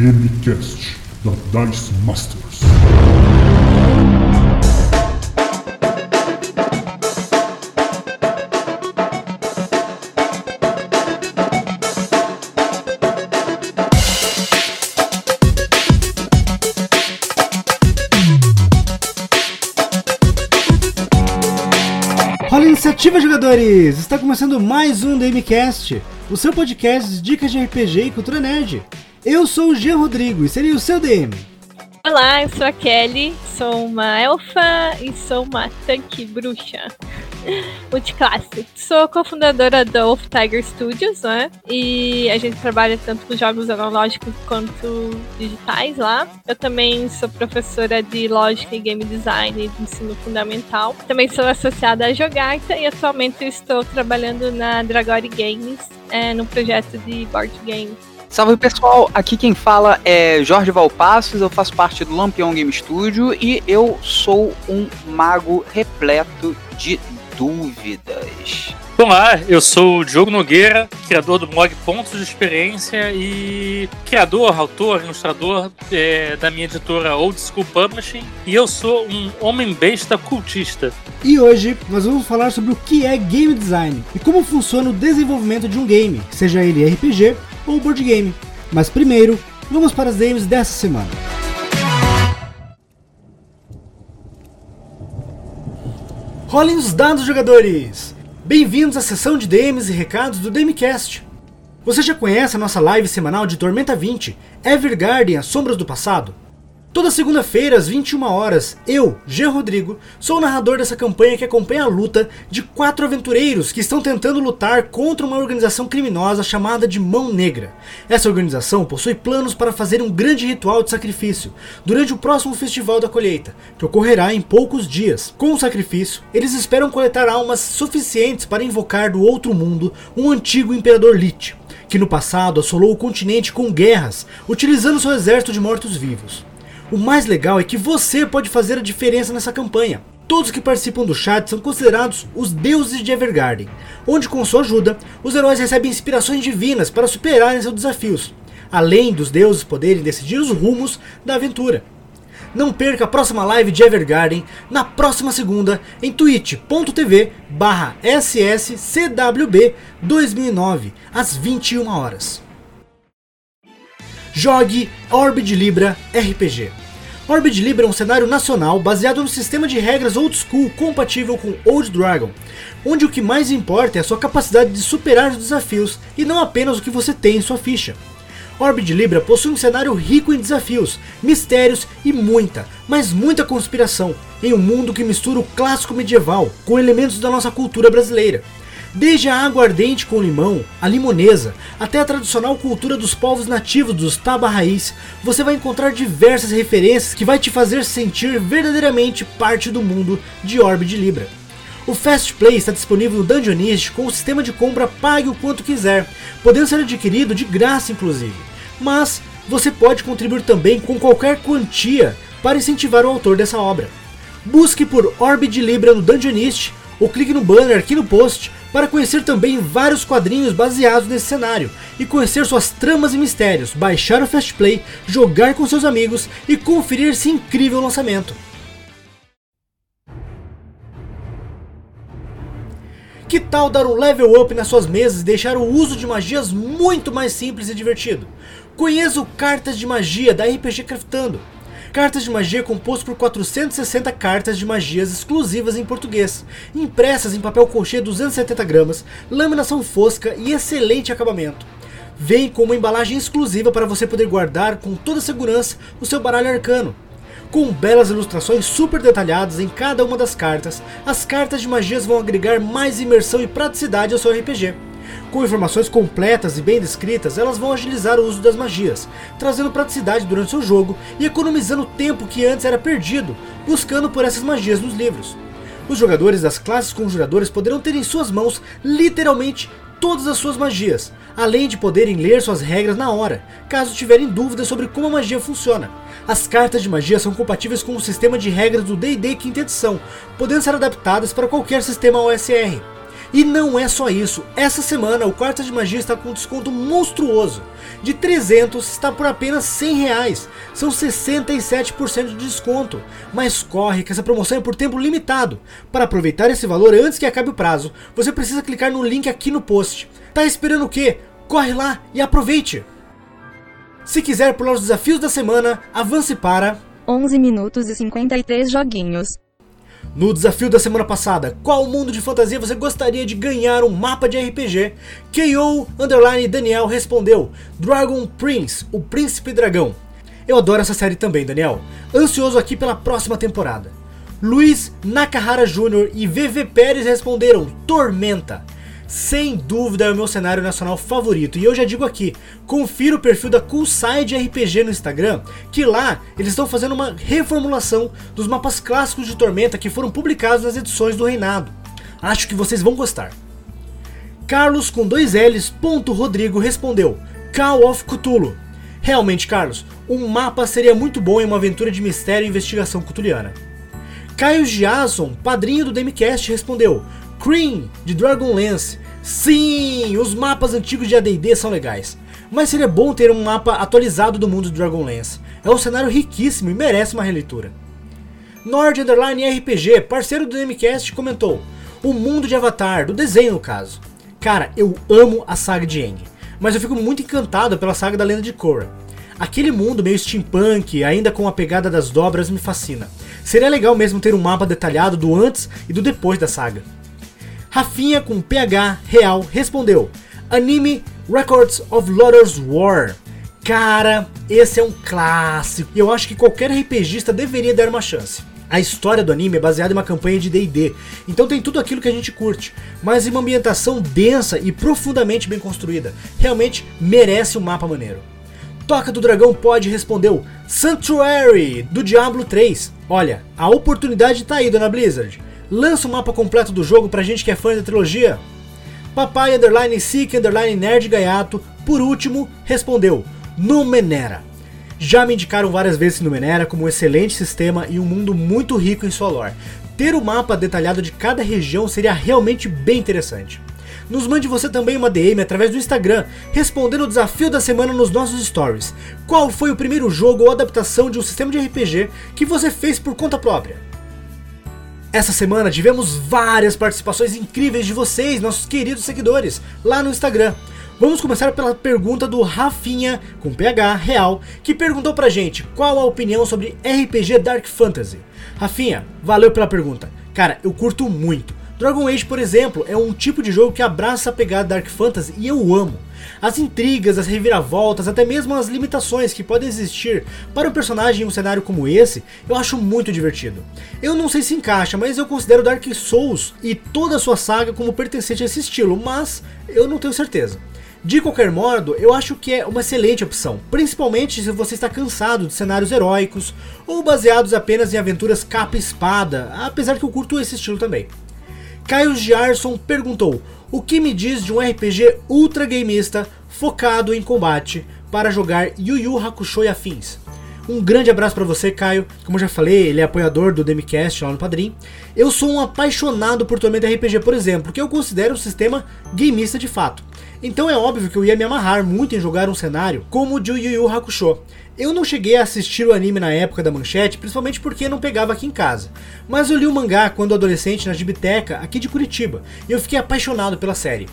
DMCast da Dice Masters. Rola iniciativa, jogadores! Está começando mais um DMCast, o seu podcast de dicas de RPG e cultura nerd. Eu sou o Jean Rodrigo e serei o seu DM. Olá, eu sou a Kelly, sou uma elfa e sou uma tanque bruxa. Multiclasse. Sou cofundadora da Wolf Tiger Studios, né? E a gente trabalha tanto com jogos analógicos quanto digitais lá. Eu também sou professora de lógica e game design de ensino fundamental. Também sou associada à Jogarta e atualmente estou trabalhando na Dragori Games, é, no projeto de board game. Salve pessoal, aqui quem fala é Jorge Valpassos, eu faço parte do Lampion Game Studio e eu sou um mago repleto de dúvidas. Olá, eu sou o Diogo Nogueira, criador do blog Pontos de Experiência e criador, autor, ilustrador é, da minha editora Old School Publishing. E eu sou um homem-besta cultista. E hoje nós vamos falar sobre o que é game design e como funciona o desenvolvimento de um game, seja ele RPG ou board game. Mas primeiro, vamos para as games dessa semana. Rolem os dados, jogadores! Bem-vindos à sessão de DMs e recados do DMCast. Você já conhece a nossa live semanal de Tormenta 20, Evergarden, As Sombras do Passado? Toda segunda-feira, às 21 horas, eu, G. Rodrigo, sou o narrador dessa campanha que acompanha a luta de quatro aventureiros que estão tentando lutar contra uma organização criminosa chamada de Mão Negra. Essa organização possui planos para fazer um grande ritual de sacrifício durante o próximo Festival da Colheita, que ocorrerá em poucos dias. Com o sacrifício, eles esperam coletar almas suficientes para invocar do outro mundo um antigo Imperador Lich, que no passado assolou o continente com guerras, utilizando seu exército de mortos-vivos. O mais legal é que você pode fazer a diferença nessa campanha. Todos que participam do chat são considerados os deuses de Evergarden, onde com sua ajuda, os heróis recebem inspirações divinas para superarem seus desafios, além dos deuses poderem decidir os rumos da aventura. Não perca a próxima live de Evergarden na próxima segunda em twitch.tv sscwb 2009 às 21 horas. Jogue Orb de Libra RPG. Orb de Libra é um cenário nacional baseado no sistema de regras old school compatível com Old Dragon, onde o que mais importa é a sua capacidade de superar os desafios e não apenas o que você tem em sua ficha. Orb de Libra possui um cenário rico em desafios, mistérios e muita, mas muita conspiração, em um mundo que mistura o clássico medieval com elementos da nossa cultura brasileira. Desde a água ardente com limão, a limonesa, até a tradicional cultura dos povos nativos dos Taba Raiz, você vai encontrar diversas referências que vai te fazer sentir verdadeiramente parte do mundo de Orb de Libra. O Fast Play está disponível no Dungeonist com o sistema de compra pague o quanto quiser, podendo ser adquirido de graça inclusive. Mas você pode contribuir também com qualquer quantia para incentivar o autor dessa obra. Busque por Orb de Libra no Dungeonist ou clique no banner aqui no post para conhecer também vários quadrinhos baseados nesse cenário e conhecer suas tramas e mistérios, baixar o Fast Play, jogar com seus amigos e conferir esse incrível lançamento. Que tal dar um level up nas suas mesas e deixar o uso de magias muito mais simples e divertido? Conheça o Cartas de Magia da RPG Craftando. Cartas de Magia é composto por 460 cartas de magias exclusivas em português, impressas em papel colchê 270 gramas, laminação fosca e excelente acabamento. Vem com uma embalagem exclusiva para você poder guardar com toda segurança o seu baralho arcano. Com belas ilustrações super detalhadas em cada uma das cartas, as cartas de magias vão agregar mais imersão e praticidade ao seu RPG. Com informações completas e bem descritas, elas vão agilizar o uso das magias, trazendo praticidade durante seu jogo e economizando tempo que antes era perdido, buscando por essas magias nos livros. Os jogadores das classes conjuradores poderão ter em suas mãos literalmente todas as suas magias, além de poderem ler suas regras na hora, caso tiverem dúvidas sobre como a magia funciona. As cartas de magia são compatíveis com o sistema de regras do D&D quinta edição, podendo ser adaptadas para qualquer sistema OSR. E não é só isso, essa semana o Quarta de Magia está com um desconto monstruoso. De 300 está por apenas 100 reais, são 67% de desconto. Mas corre que essa promoção é por tempo limitado. Para aproveitar esse valor antes que acabe o prazo, você precisa clicar no link aqui no post. Tá esperando o quê? Corre lá e aproveite! Se quiser pular os desafios da semana, avance para 11 minutos e 53 joguinhos. No desafio da semana passada, qual mundo de fantasia você gostaria de ganhar um mapa de RPG? KO Underline Daniel respondeu: Dragon Prince, o Príncipe Dragão. Eu adoro essa série também, Daniel. Ansioso aqui pela próxima temporada. Luiz Nakahara Jr. e VV Pérez responderam: Tormenta. Sem dúvida é o meu cenário nacional favorito. E eu já digo aqui, confira o perfil da Coolside RPG no Instagram, que lá eles estão fazendo uma reformulação dos mapas clássicos de Tormenta que foram publicados nas edições do Reinado. Acho que vocês vão gostar. Carlos com dois L's, ponto Rodrigo respondeu: Call of Cthulhu. Realmente, Carlos, um mapa seria muito bom em uma aventura de mistério e investigação cutuliana. Caio Giason, padrinho do Demicast, respondeu: Cream, de Dragonlance. Sim, os mapas antigos de AD&D são legais. Mas seria bom ter um mapa atualizado do mundo de Dragonlance. É um cenário riquíssimo e merece uma releitura. Nord Underline RPG, parceiro do Demicast, comentou: O mundo de Avatar, do desenho no caso. Cara, eu amo a saga de Aang, mas eu fico muito encantado pela saga da Lenda de Korra. Aquele mundo meio steampunk, ainda com a pegada das dobras, me fascina. Seria legal mesmo ter um mapa detalhado do antes e do depois da saga. Rafinha com PH real respondeu: Anime Records of Lothers War. Cara, esse é um clássico e eu acho que qualquer RPGista deveria dar uma chance. A história do anime é baseada em uma campanha de D&D, então tem tudo aquilo que a gente curte, mas em uma ambientação densa e profundamente bem construída. Realmente merece um mapa maneiro. Toca do Dragão pode respondeu Sanctuary do Diablo 3. Olha, a oportunidade tá aí, dona Blizzard. Lança o mapa completo do jogo pra gente que é fã da trilogia. Papai Underline Seek Underline Nerd Gaiato, por último, respondeu Numenera. Já me indicaram várias vezes Numenera como um excelente sistema e um mundo muito rico em sua lore. Ter o mapa detalhado de cada região seria realmente bem interessante. Nos mande você também uma DM através do Instagram, respondendo o desafio da semana nos nossos stories. Qual foi o primeiro jogo ou adaptação de um sistema de RPG que você fez por conta própria? Essa semana tivemos várias participações incríveis de vocês, nossos queridos seguidores, lá no Instagram. Vamos começar pela pergunta do Rafinha, com PH real, que perguntou pra gente qual a opinião sobre RPG Dark Fantasy. Rafinha, valeu pela pergunta. Cara, eu curto muito. Dragon Age, por exemplo, é um tipo de jogo que abraça a pegada Dark Fantasy e eu amo. As intrigas, as reviravoltas, até mesmo as limitações que podem existir para um personagem em um cenário como esse, eu acho muito divertido. Eu não sei se encaixa, mas eu considero Dark Souls e toda a sua saga como pertencente a esse estilo, mas eu não tenho certeza. De qualquer modo, eu acho que é uma excelente opção, principalmente se você está cansado de cenários heróicos ou baseados apenas em aventuras capa e espada, apesar que eu curto esse estilo também. Caio Giarson perguntou: O que me diz de um RPG ultra gameista focado em combate para jogar Yu Yu Hakusho e afins? Um grande abraço para você, Caio. Como eu já falei, ele é apoiador do Demicast lá no Padrim. Eu sou um apaixonado por Tormenta RPG, por exemplo, que eu considero um sistema gameista de fato. Então é óbvio que eu ia me amarrar muito em jogar um cenário como o de Yu Yu Hakusho. Eu não cheguei a assistir o anime na época da manchete, principalmente porque não pegava aqui em casa. Mas eu li o mangá quando adolescente na Gibiteca, aqui de Curitiba, e eu fiquei apaixonado pela série.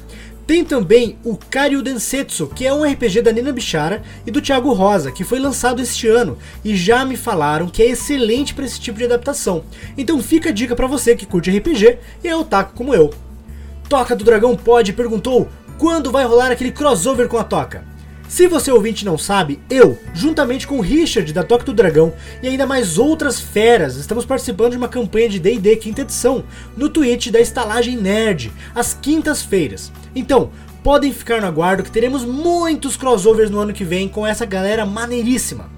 Tem também o Karyu Densetsu, que é um RPG da Nina Bichara e do Thiago Rosa, que foi lançado este ano e já me falaram que é excelente para esse tipo de adaptação. Então fica a dica para você que curte RPG e é otaku como eu. Toca do Dragão Pod perguntou quando vai rolar aquele crossover com a Toca. Se você ouvinte não sabe, eu, juntamente com o Richard da Toca do Dragão e ainda mais outras feras, estamos participando de uma campanha de D&D quinta edição no Twitch da Estalagem Nerd, às quintas-feiras. Então, podem ficar no aguardo que teremos muitos crossovers no ano que vem com essa galera maneiríssima.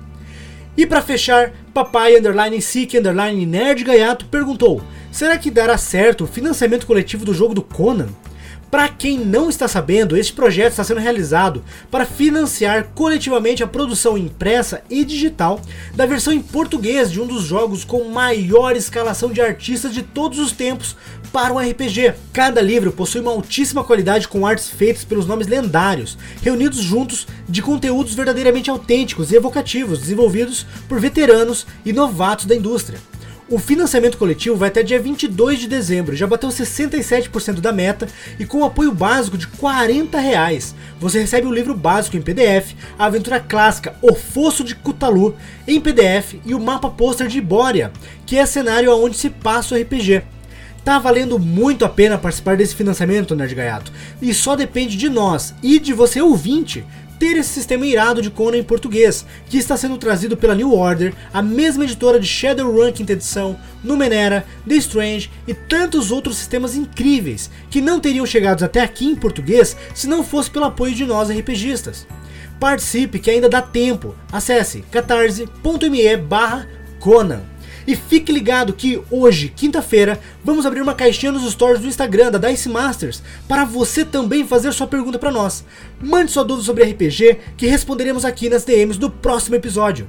E para fechar, papai underline Seek underline Nerd Gaiato perguntou: será que dará certo o financiamento coletivo do jogo do Conan? Para quem não está sabendo, este projeto está sendo realizado para financiar coletivamente a produção impressa e digital da versão em português de um dos jogos com maior escalação de artistas de todos os tempos para um RPG. Cada livro possui uma altíssima qualidade com artes feitas pelos nomes lendários, reunidos juntos de conteúdos verdadeiramente autênticos e evocativos, desenvolvidos por veteranos e novatos da indústria. O financiamento coletivo vai até dia 22 de dezembro, já bateu 67% da meta e com o apoio básico de 40 reais, você recebe o livro básico em PDF, a aventura clássica O Fosso de Cthulhu em PDF e o mapa pôster de Ibória, que é cenário onde se passa o RPG. Tá valendo muito a pena participar desse financiamento, Nerd Gaiato, e só depende de nós e de você ouvinte ter esse sistema irado de Conan em português, que está sendo trazido pela New Order, a mesma editora de Shadowrun quinta edição, Numenera, The Strange e tantos outros sistemas incríveis, que não teriam chegado até aqui em português se não fosse pelo apoio de nós RPGistas. Participe que ainda dá tempo. Acesse catarse.me barra Conan. E fique ligado que hoje, quinta-feira, vamos abrir uma caixinha nos stories do Instagram da Dice Masters para você também fazer sua pergunta para nós. Mande sua dúvida sobre RPG que responderemos aqui nas DMs do próximo episódio.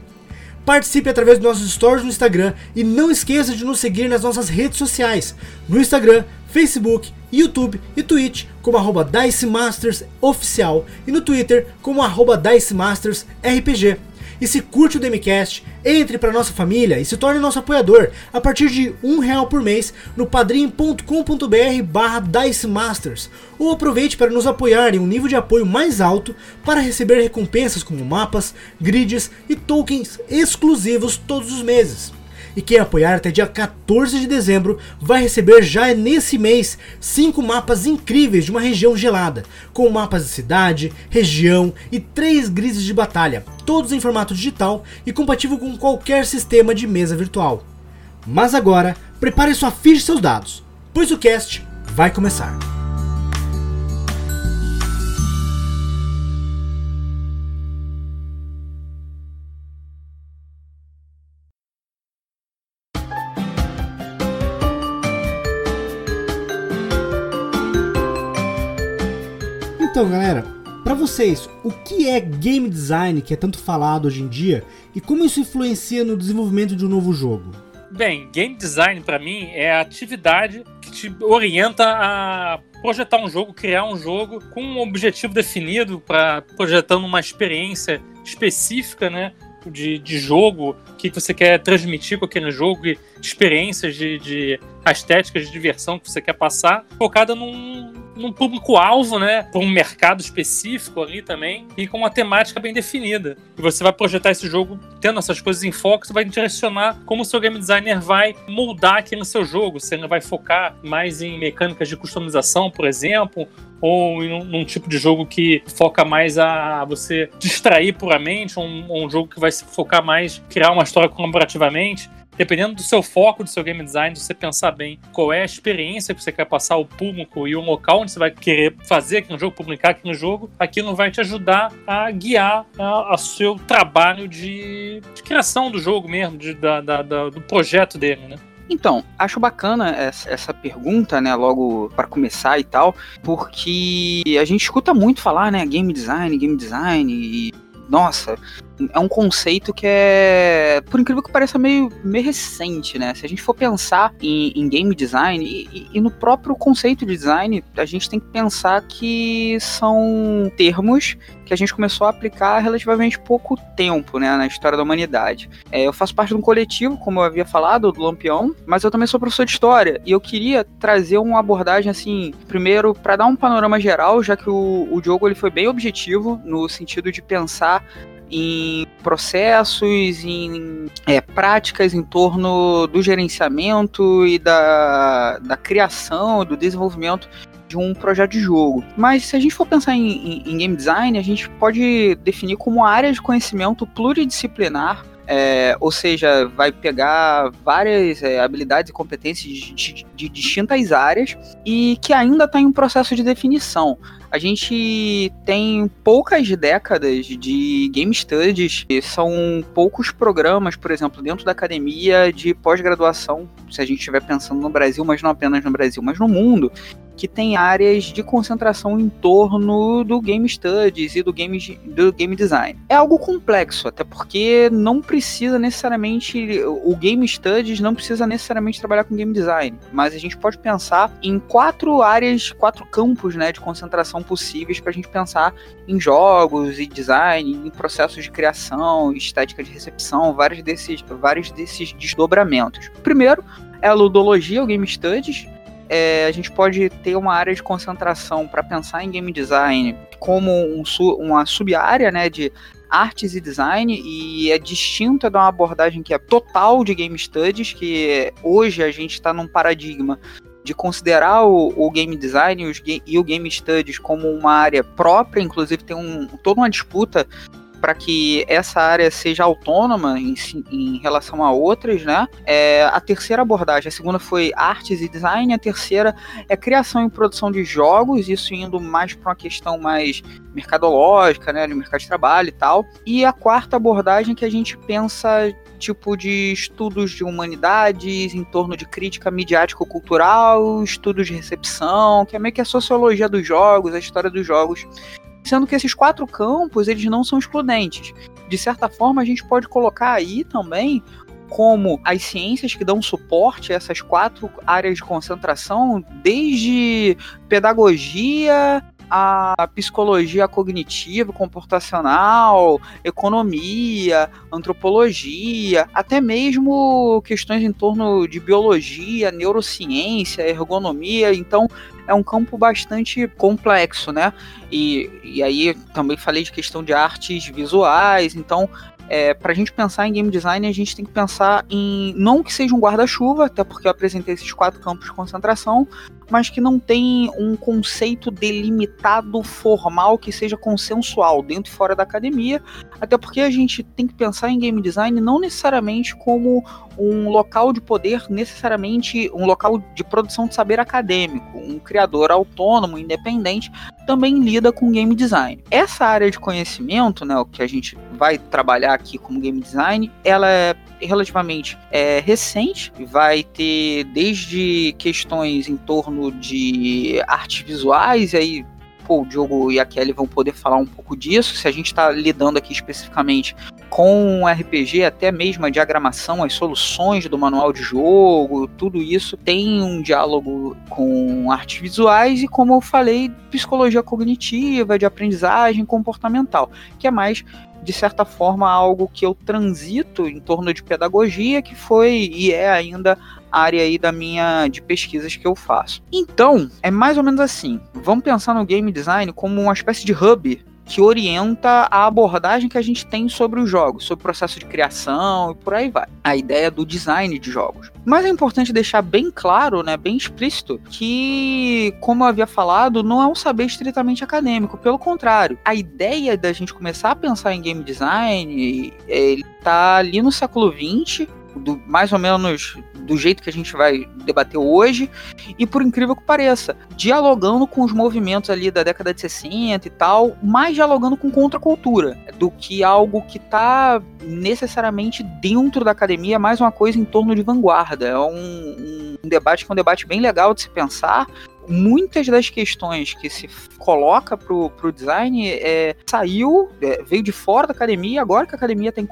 Participe através dos nossos stories no Instagram e não esqueça de nos seguir nas nossas redes sociais, no Instagram, Facebook, YouTube e Twitch como arroba Dice Masters Oficial e no Twitter como arroba Dice Masters RPG. E se curte o Demicast, entre para nossa família e se torne nosso apoiador a partir de um real por mês no padrim.com.br barra Dice Masters ou aproveite para nos apoiar em um nível de apoio mais alto para receber recompensas como mapas, grids e tokens exclusivos todos os meses. E quem apoiar até dia 14 de dezembro vai receber já nesse mês 5 mapas incríveis de uma região gelada, com mapas de cidade, região e 3 grises de batalha, todos em formato digital e compatível com qualquer sistema de mesa virtual. Mas agora, prepare sua ficha e seus dados, pois o cast vai começar. Então, galera, para vocês, o que é game design que é tanto falado hoje em dia e como isso influencia no desenvolvimento de um novo jogo? Bem, game design para mim é a atividade que te orienta a projetar um jogo, criar um jogo com um objetivo definido para projetando uma experiência específica, né? De, de jogo que você quer transmitir com aquele jogo, experiências de, de estéticas de diversão que você quer passar, focada num, num público-alvo, né? Para um mercado específico ali também, e com uma temática bem definida. E você vai projetar esse jogo tendo essas coisas em foco, você vai direcionar como o seu game designer vai moldar aqui no seu jogo. Se ele vai focar mais em mecânicas de customização, por exemplo, ou em um, num tipo de jogo que foca mais a você distrair puramente, um, um jogo que vai se focar mais criar uma história colaborativamente dependendo do seu foco, do seu game design, você pensar bem qual é a experiência que você quer passar ao público e o local onde você vai querer fazer aqui no jogo, publicar aqui no jogo, aquilo vai te ajudar a guiar o seu trabalho de, de, criação do jogo mesmo, de, da, da, da, do projeto dele, né? Então, acho bacana essa pergunta, né, logo para começar e tal, porque a gente escuta muito falar, né, game design, game design e nossa, é um conceito que é, por incrível que pareça, meio, meio recente, né? Se a gente for pensar em, em game design e, e, no próprio conceito de design, a gente tem que pensar que são termos que a gente começou a aplicar relativamente pouco tempo, né, na história da humanidade. É, eu faço parte de um coletivo, como eu havia falado, do Lampião, mas eu também sou professor de história e eu queria trazer uma abordagem assim, primeiro para dar um panorama geral, já que o, o ele foi bem objetivo no sentido de pensar em processos, em é, práticas em torno do gerenciamento e da, da criação, do desenvolvimento de um projeto de jogo. Mas se a gente for pensar em, em, em game design, a gente pode definir como área de conhecimento pluridisciplinar é, ou seja, vai pegar várias é, habilidades e competências de, de, de, distintas áreas e que ainda está em um processo de definição. A gente tem poucas décadas de game studies, são poucos programas, por exemplo, dentro da academia de pós-graduação, se a gente estiver pensando no Brasil, mas não apenas no Brasil, mas no mundo, que tem áreas de concentração em torno do game studies e do game, do game design. É algo complexo, até porque não precisa necessariamente o game studies não precisa necessariamente trabalhar com game design, mas a gente pode pensar em quatro áreas, quatro campos, né, de concentração possíveis para a gente pensar em jogos e design, em processos de criação, estética de recepção, vários desses, vários desses desdobramentos. Primeiro é a ludologia, o game studies. É, a gente pode ter uma área de concentração para pensar em game design como um, uma sub-área né, de artes e design e é distinta de uma abordagem que é total de game studies, que hoje a gente está num paradigma de considerar o, o game design e, os, e, o game studies como uma área própria, inclusive tem um, toda uma disputa para que essa área seja autônoma em, em relação a outras, né? É, a terceira abordagem, a segunda foi artes e design, a terceira é criação e produção de jogos, isso indo mais para uma questão mais mercadológica, né, no mercado de trabalho e tal. E a quarta abordagem que a gente pensa tipo de estudos de humanidades em torno de crítica midiático-cultural, estudos de recepção, que é meio que a sociologia dos jogos, a história dos jogos sendo que esses quatro campos eles não são excludentes. De certa forma, a gente pode colocar aí também como as ciências que dão suporte a essas quatro áreas de concentração, desde pedagogia, a psicologia cognitiva, comportacional, economia, antropologia, até mesmo questões em torno de biologia, neurociência, ergonomia. Então, é um campo bastante complexo, né? E, e aí também falei de questão de artes visuais, então é, para a gente pensar em game design, a gente tem que pensar em não que seja um guarda-chuva, até porque eu apresentei esses quatro campos de concentração, mas que não tem um conceito delimitado formal que seja consensual dentro e fora da academia, até porque a gente tem que pensar em game design não necessariamente como um local de poder, necessariamente um local de produção de saber acadêmico. Um criador autônomo, independente, também lida com game design. Essa área de conhecimento, né, o que a gente vai trabalhar aqui como game design, ela é relativamente é, recente, vai ter desde questões em torno de artes visuais, e aí pô, o Diogo e a Kelly vão poder falar um pouco disso, se a gente está lidando aqui especificamente com RPG, até mesmo a diagramação, as soluções do manual de jogo, tudo isso tem um diálogo com artes visuais e, como eu falei, psicologia cognitiva, de aprendizagem comportamental, que é mais de certa forma, algo que eu transito em torno de pedagogia, que foi e é ainda área aí da minha de pesquisas que eu faço. Então, é mais ou menos assim. Vamos pensar no game design como uma espécie de hub que orienta a abordagem que a gente tem sobre os jogos, sobre o processo de criação e por aí vai. A ideia do design de jogos. Mas é importante deixar bem claro, né, bem explícito, que, como eu havia falado, não é um saber estritamente acadêmico. Pelo contrário, a ideia da gente começar a pensar em game design, ele tá ali no século XX, do, mais ou menos do jeito que a gente vai debater hoje, e por incrível que pareça, dialogando com os movimentos ali da década de 60 e tal, mais dialogando com contracultura, do que algo que está necessariamente dentro da academia, mais uma coisa em torno de vanguarda. É um, um debate que é um debate bem legal de se pensar, muitas das questões que se coloca pro, pro design é, saiu, é, veio de fora da academia, agora que a academia está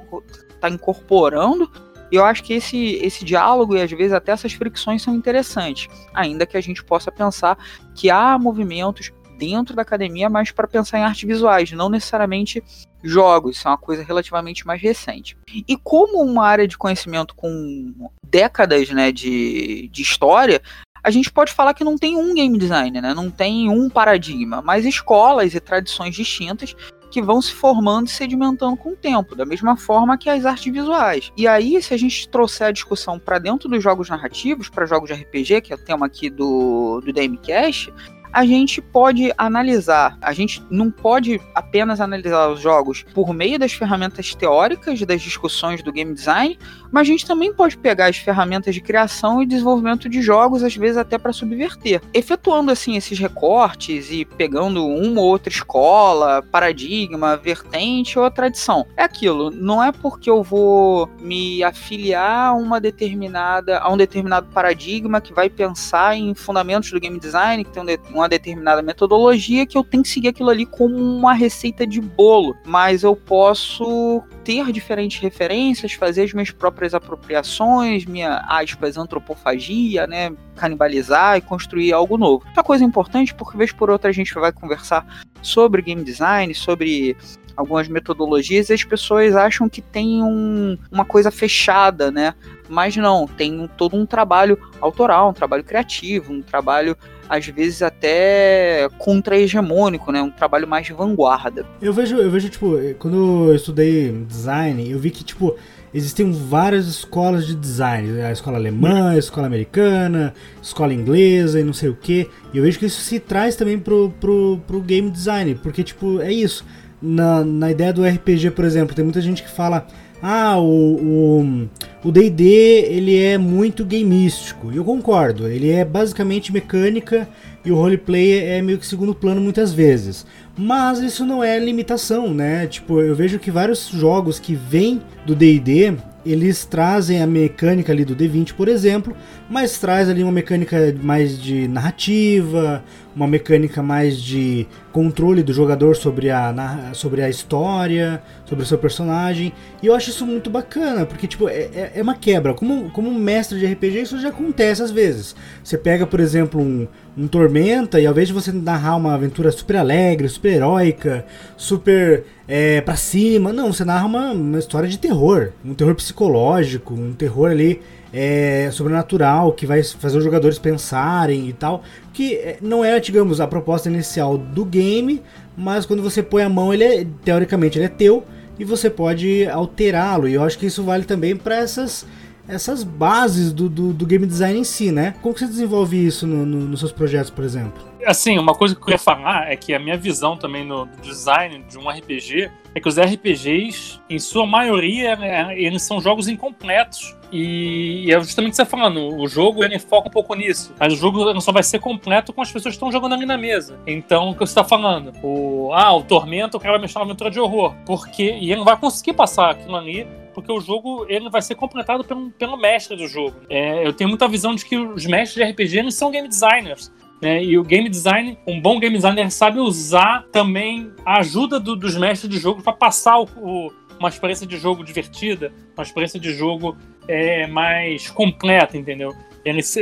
tá incorporando, e eu acho que esse, esse diálogo e às vezes até essas fricções são interessantes, ainda que a gente possa pensar que há movimentos dentro da academia, mas para pensar em artes visuais, não necessariamente jogos, isso é uma coisa relativamente mais recente. E como uma área de conhecimento com décadas né, de, de história, a gente pode falar que não tem um game design, né? não tem um paradigma, mas escolas e tradições distintas que vão se formando e sedimentando com o tempo, da mesma forma que as artes visuais. E aí, se a gente trouxer a discussão para dentro dos jogos narrativos, para jogos de RPG, que é o tema aqui do, do DMCast, a gente pode analisar. A gente não pode apenas analisar os jogos por meio das ferramentas teóricas das discussões do game design, mas a gente também pode pegar as ferramentas de criação e desenvolvimento de jogos, às vezes até para subverter. Efetuando assim esses recortes e pegando uma ou outra escola, paradigma, vertente ou tradição. É aquilo, não é porque eu vou me afiliar a uma determinada a um determinado paradigma que vai pensar em fundamentos do game design, que tem uma determinada metodologia que eu tenho que seguir aquilo ali como uma receita de bolo, mas eu posso ter diferentes referências, fazer as minhas próprias apropriações, minha, aspas, antropofagia, né, canibalizar e construir algo novo. Uma coisa importante, porque vez por outra a gente vai conversar sobre game design, sobre algumas metodologias e as pessoas acham que tem um, uma coisa fechada, né? Mas não, tem um, todo um trabalho autoral, um trabalho criativo, um trabalho às vezes até contra-hegemônico, né? Um trabalho mais de vanguarda. Eu vejo, eu vejo, tipo, quando eu estudei design, eu vi que, tipo, existem várias escolas de design. A escola alemã, a escola americana, a escola inglesa e não sei o que. E eu vejo que isso se traz também pro, pro, pro game design, porque, tipo, é isso. Na, na ideia do RPG, por exemplo, tem muita gente que fala ah, o D&D ele é muito gameístico. Eu concordo, ele é basicamente mecânica e o roleplay é meio que segundo plano muitas vezes. Mas isso não é limitação, né? Tipo, eu vejo que vários jogos que vêm do D&D, eles trazem a mecânica ali do D20, por exemplo, mas traz ali uma mecânica mais de narrativa, uma mecânica mais de controle do jogador sobre a, sobre a história, sobre o seu personagem. E eu acho isso muito bacana, porque tipo, é, é, é uma quebra. Como, como mestre de RPG, isso já acontece às vezes. Você pega, por exemplo, um, um Tormenta, e ao invés de você narrar uma aventura super alegre, super heróica, super é, pra cima, não, você narra uma, uma história de terror, um terror psicológico, um terror ali é, sobrenatural que vai fazer os jogadores pensarem e tal. Que é, não era, digamos, a proposta inicial do game, mas quando você põe a mão, ele é, teoricamente ele é teu e você pode alterá-lo. E eu acho que isso vale também para essas essas bases do, do, do, game design em si, né? Como que você desenvolve isso no, no, nos seus projetos, por exemplo? Assim, uma coisa que eu queria falar é que a minha visão também no design de um RPG é que os RPGs, em sua maioria, né, eles são jogos incompletos. E é justamente o que você está falando, o jogo ele foca um pouco nisso, mas o jogo só vai ser completo com as pessoas que estão jogando ali na mesa. Então, o que você está falando? O, ah, o Tormento, o cara vai mexer na aventura de horror. Porque, e ele não vai conseguir passar aquilo ali porque o jogo ele vai ser completado pelo, pelo mestre do jogo. É, eu tenho muita visão de que os mestres de RPG eles são game designers. Né? E o game design, um bom game designer sabe usar também a ajuda do, dos mestres de jogo para passar o, o, uma experiência de jogo divertida, uma experiência de jogo é, mais completa, entendeu?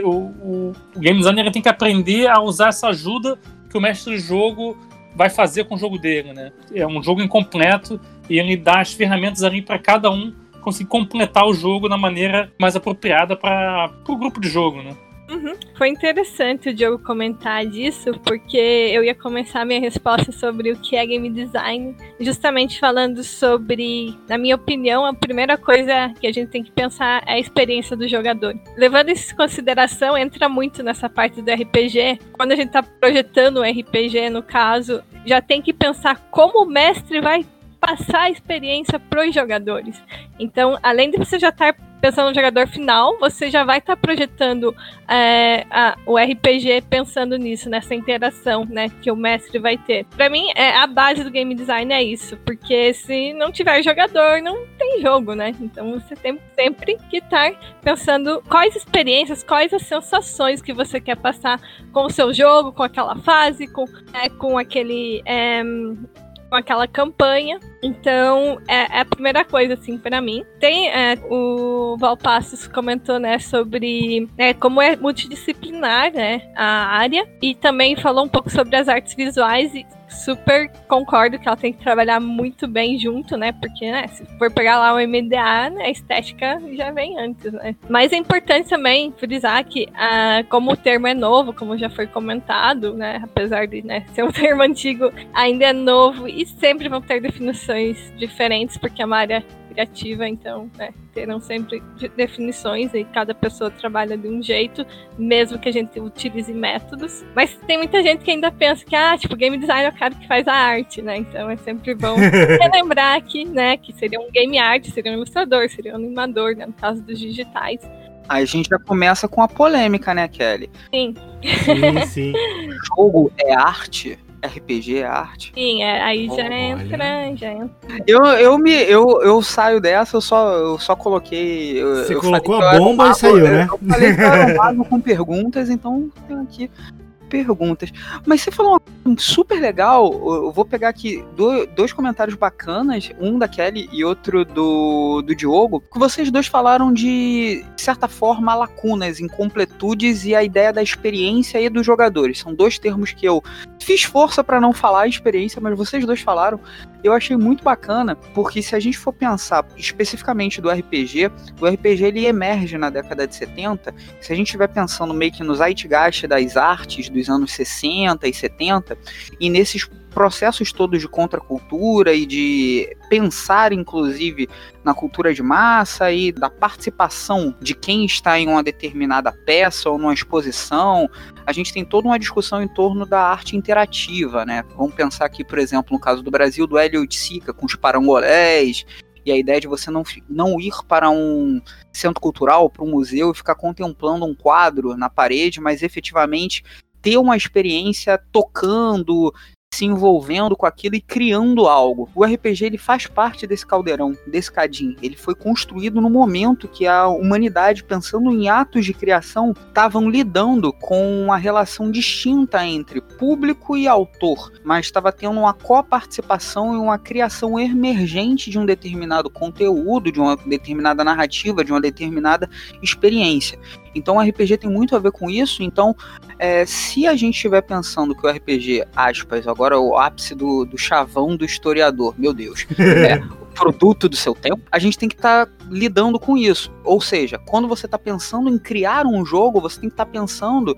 O, o, o game designer tem que aprender a usar essa ajuda que o mestre de jogo vai fazer com o jogo dele, né? É um jogo incompleto e ele dá as ferramentas ali para cada um conseguir completar o jogo da maneira mais apropriada para o grupo de jogo, né? Uhum. Foi interessante o Diogo comentar disso, porque eu ia começar minha resposta sobre o que é game design, justamente falando sobre, na minha opinião, a primeira coisa que a gente tem que pensar é a experiência do jogador. Levando isso em consideração, entra muito nessa parte do RPG. Quando a gente está projetando um RPG, no caso, já tem que pensar como o mestre vai passar a experiência para os jogadores. Então, além de você já estar pensando no jogador final, você já vai estar projetando é, a, o RPG pensando nisso, nessa interação, né, que o mestre vai ter. Para mim, é, a base do game design é isso, porque se não tiver jogador, não tem jogo, né? Então você tem sempre que estar pensando quais experiências, quais as sensações que você quer passar com o seu jogo, com aquela fase, com, é, com aquele é, com aquela campanha. Então, é, é a primeira coisa, assim, para mim. Tem é, o Valpassos comentou, né, sobre é, como é multidisciplinar, né, a área. E também falou um pouco sobre as artes visuais. E super concordo que ela tem que trabalhar muito bem junto, né? Porque, né, se for pegar lá o MDA, né, a estética já vem antes, né? Mas é importante também frisar que, ah, como o termo é novo, como já foi comentado, né? Apesar de né, ser um termo antigo, ainda é novo e sempre vão ter definições diferentes, porque é uma área criativa, então, né, terão sempre de- definições e cada pessoa trabalha de um jeito, mesmo que a gente utilize métodos. Mas tem muita gente que ainda pensa que, ah, tipo, game design é o cara que faz a arte, né? Então é sempre bom relembrar que, né, que seria um game art, seria um ilustrador, seria um animador, né, no caso dos digitais. Aí a gente já começa com a polêmica, né, Kelly? Sim, sim. Jogo é arte? RPG é arte? Sim, é, aí já Olha. entra, já entra. Eu, eu, me, eu, eu saio dessa, eu só, eu só coloquei. eu- Você eu colocou falei a que eu era um bomba e mago, saiu, eu- né? Eu falei que eu era um mago com perguntas, então tenho aqui perguntas. Mas você falou uma super legal, eu vou pegar aqui do- dois comentários bacanas, um da Kelly e outro do, do Diogo, que vocês dois falaram de, de certa forma, lacunas, incompletudes e a ideia da experiência e dos jogadores. São dois termos que eu fiz força para não falar experiência, mas vocês dois falaram. Eu achei muito bacana, porque se a gente for pensar especificamente do RPG, o RPG ele emerge na década de 70. Se a gente estiver pensando meio que no zeitgeist das artes dos anos 60 e 70, e nesses processos todos de contracultura e de pensar, inclusive, na cultura de massa e da participação de quem está em uma determinada peça ou numa exposição, a gente tem toda uma discussão em torno da arte interativa, né? Vamos pensar aqui, por exemplo, no caso do Brasil, do Hélio de Sica, com os parangolés, e a ideia de você não, não ir para um centro cultural, para um museu e ficar contemplando um quadro na parede, mas efetivamente ter uma experiência tocando, se envolvendo com aquilo e criando algo. O RPG ele faz parte desse caldeirão, desse cadim. Ele foi construído no momento que a humanidade, pensando em atos de criação, estavam lidando com uma relação distinta entre público e autor, mas estava tendo uma coparticipação e uma criação emergente de um determinado conteúdo, de uma determinada narrativa, de uma determinada experiência. Então o RPG tem muito a ver com isso. Então, é, se a gente estiver pensando que o RPG, aspas, agora é o ápice do, do chavão do historiador, meu Deus, é o produto do seu tempo, a gente tem que estar lidando com isso. Ou seja, quando você está pensando em criar um jogo, você tem que estar pensando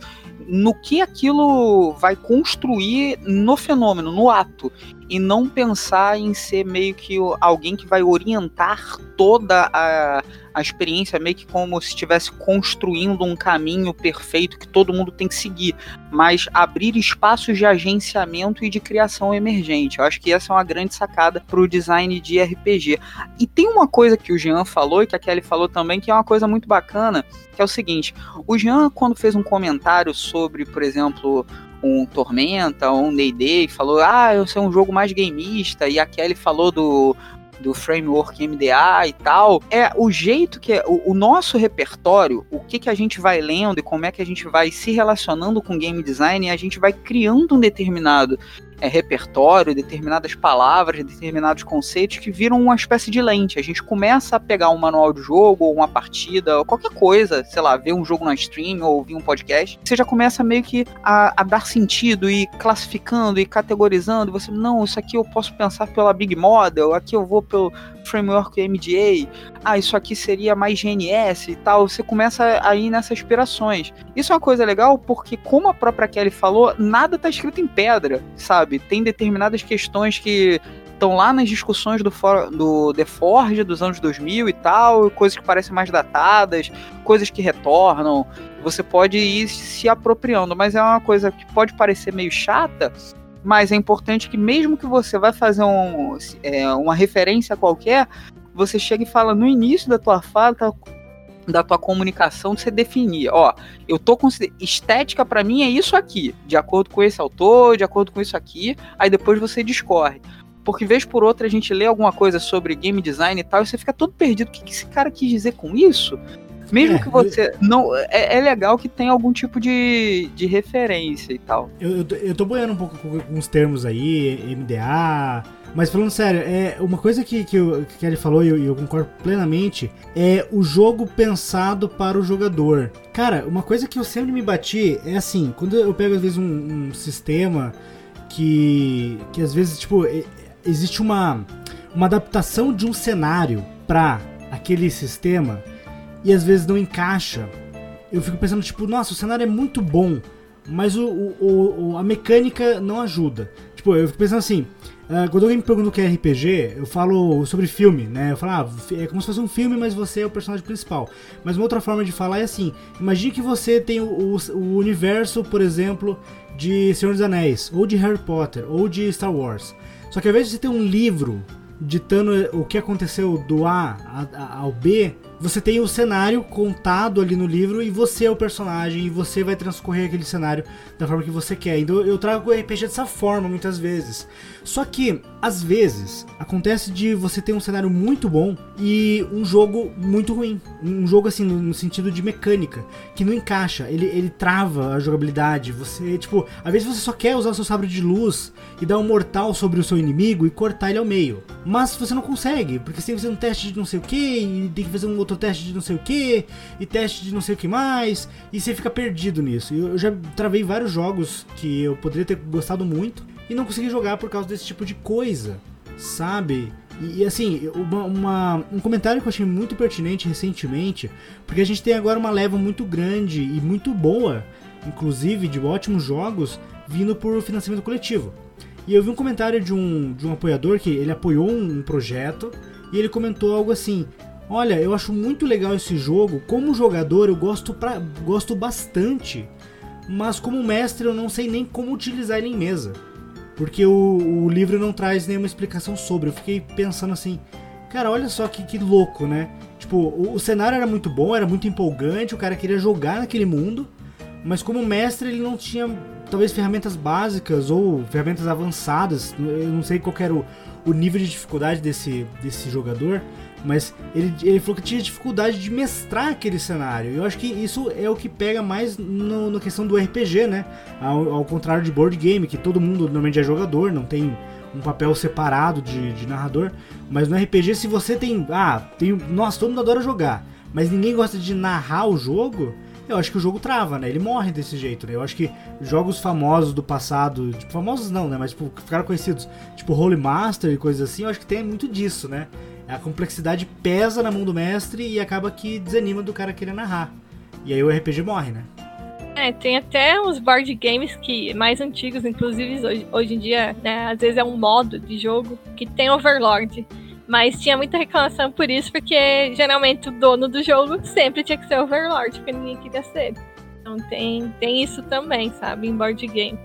no que aquilo vai construir no fenômeno, no ato. E não pensar em ser meio que alguém que vai orientar toda a, a experiência, meio que como se estivesse construindo um caminho perfeito que todo mundo tem que seguir, mas abrir espaços de agenciamento e de criação emergente. Eu acho que essa é uma grande sacada para o design de RPG. E tem uma coisa que o Jean falou e que a Kelly falou também, que é uma coisa muito bacana, que é o seguinte: o Jean, quando fez um comentário sobre, por exemplo, um Tormenta um D&D e falou, ah, eu sou um jogo mais gameista, e a Kelly falou do do framework MDA e tal, é o jeito que é, o, o nosso repertório, o que que a gente vai lendo e como é que a gente vai se relacionando com game design, a gente vai criando um determinado é, repertório, determinadas palavras, determinados conceitos que viram uma espécie de lente. A gente começa a pegar um manual de jogo, ou uma partida, ou qualquer coisa, sei lá, ver um jogo na stream ou ouvir um podcast, você já começa meio que a, a dar sentido e classificando e categorizando. Você, não, isso aqui eu posso pensar pela Big Model, aqui eu vou pelo framework MDA, ah, isso aqui seria mais GNS e tal. Você começa a ir nessas aspirações. Isso é uma coisa legal porque, como a própria Kelly falou, nada tá escrito em pedra, sabe? Tem determinadas questões que estão lá nas discussões do, for, do The Forge dos anos 2000 e tal, coisas que parecem mais datadas, coisas que retornam. Você pode ir se apropriando, mas é uma coisa que pode parecer meio chata, mas é importante que mesmo que você vai fazer um, é, uma referência qualquer, você chega e fala no início da tua fala, tá, da tua comunicação, você definir, ó, eu tô considerando, estética para mim é isso aqui, de acordo com esse autor, de acordo com isso aqui, aí depois você discorre. Porque vez por outra a gente lê alguma coisa sobre game design e tal, e você fica todo perdido. O que, que esse cara quis dizer com isso? Mesmo É, que você. não é, é legal que tenha algum tipo de, de referência e tal. Eu, eu, tô- eu tô boiando um pouco com alguns termos aí, MDA. Mas falando sério, é uma coisa que, que, ele falou e eu, eu concordo plenamente é o jogo pensado para o jogador. Cara, uma coisa que eu sempre me bati é assim, quando eu pego às vezes um, um sistema que, que às vezes, tipo, existe uma, uma adaptação de um cenário pra aquele sistema e às vezes não encaixa. Eu fico pensando, tipo, nossa, o cenário é muito bom, mas o- o- o- a mecânica não ajuda. Tipo, eu fico pensando assim, uh, quando alguém me pergunta o que é RPG, eu falo sobre filme, né? Eu falo, ah, é como se fosse um filme, mas você é o personagem principal. Mas uma outra forma de falar é assim, imagine que você tem o, o, o universo, por exemplo, de Senhor dos Anéis, ou de Harry Potter, ou de Star Wars. Só que ao invés de você ter um livro ditando o que aconteceu do A ao B, você tem o cenário contado ali no livro e você é o personagem e você vai transcorrer aquele cenário da forma que você quer. Então eu trago o RPG dessa forma muitas vezes. Só que, às vezes, acontece de você ter um cenário muito bom e um jogo muito ruim. Um jogo assim, no, sentido de mecânica, que não encaixa, ele, ele trava a jogabilidade. Você, tipo, às vezes você só quer usar o seu sabre de luz e dar um mortal sobre o seu inimigo e cortar ele ao meio. Mas você não consegue, porque você tem que fazer um teste de não sei o que, e tem que fazer um outro teste de não sei o que, e teste de não sei o que mais, e você fica perdido nisso. Eu já travei vários jogos que eu poderia ter gostado muito e não consegui jogar por causa desse tipo de coisa, sabe? E, e assim, uma, uma, um comentário que eu achei muito pertinente recentemente, porque a gente tem agora uma leva muito grande e muito boa, inclusive de ótimos jogos, vindo por financiamento coletivo. E eu vi um comentário de um, de um apoiador que ele apoiou um, um projeto e ele comentou algo assim: Olha, eu acho muito legal esse jogo. Como jogador, eu gosto, pra, gosto bastante. Mas como mestre, eu não sei nem como utilizar ele em mesa. Porque o, o livro não traz nenhuma explicação sobre. Eu fiquei pensando assim, cara, olha só que, que louco, né? Tipo, o, o cenário era muito bom, era muito empolgante, o cara queria jogar naquele mundo. Mas como mestre, ele não tinha talvez ferramentas básicas ou ferramentas avançadas. Eu não sei qual era o, o nível de dificuldade desse, desse jogador, mas ele, ele falou que tinha dificuldade de mestrar aquele cenário. Eu acho que isso é o que pega mais no, na questão do RPG, né? Ao, ao, contrário de board game, que todo mundo normalmente é jogador, não tem um papel separado de, de narrador. Mas no RPG, se você tem. Ah, tem. Nossa, todo mundo adora jogar, mas ninguém gosta de narrar o jogo eu acho que o jogo trava, né? Ele morre desse jeito, né? Eu acho que jogos famosos do passado, tipo, famosos não, né? Mas tipo, ficaram conhecidos, tipo Holy Master e coisas assim, eu acho que tem muito disso, né? A complexidade pesa na mão do mestre e acaba que desanima do cara querer narrar. E aí o RPG morre, né? É, tem até uns board games que mais antigos, inclusive hoje, hoje em dia, né? Às vezes é um modo de jogo que tem Overlord. Mas tinha muita reclamação por isso, porque geralmente o dono do jogo sempre tinha que ser Overlord, porque ninguém queria ser. Então tem, tem isso também, sabe, em board game.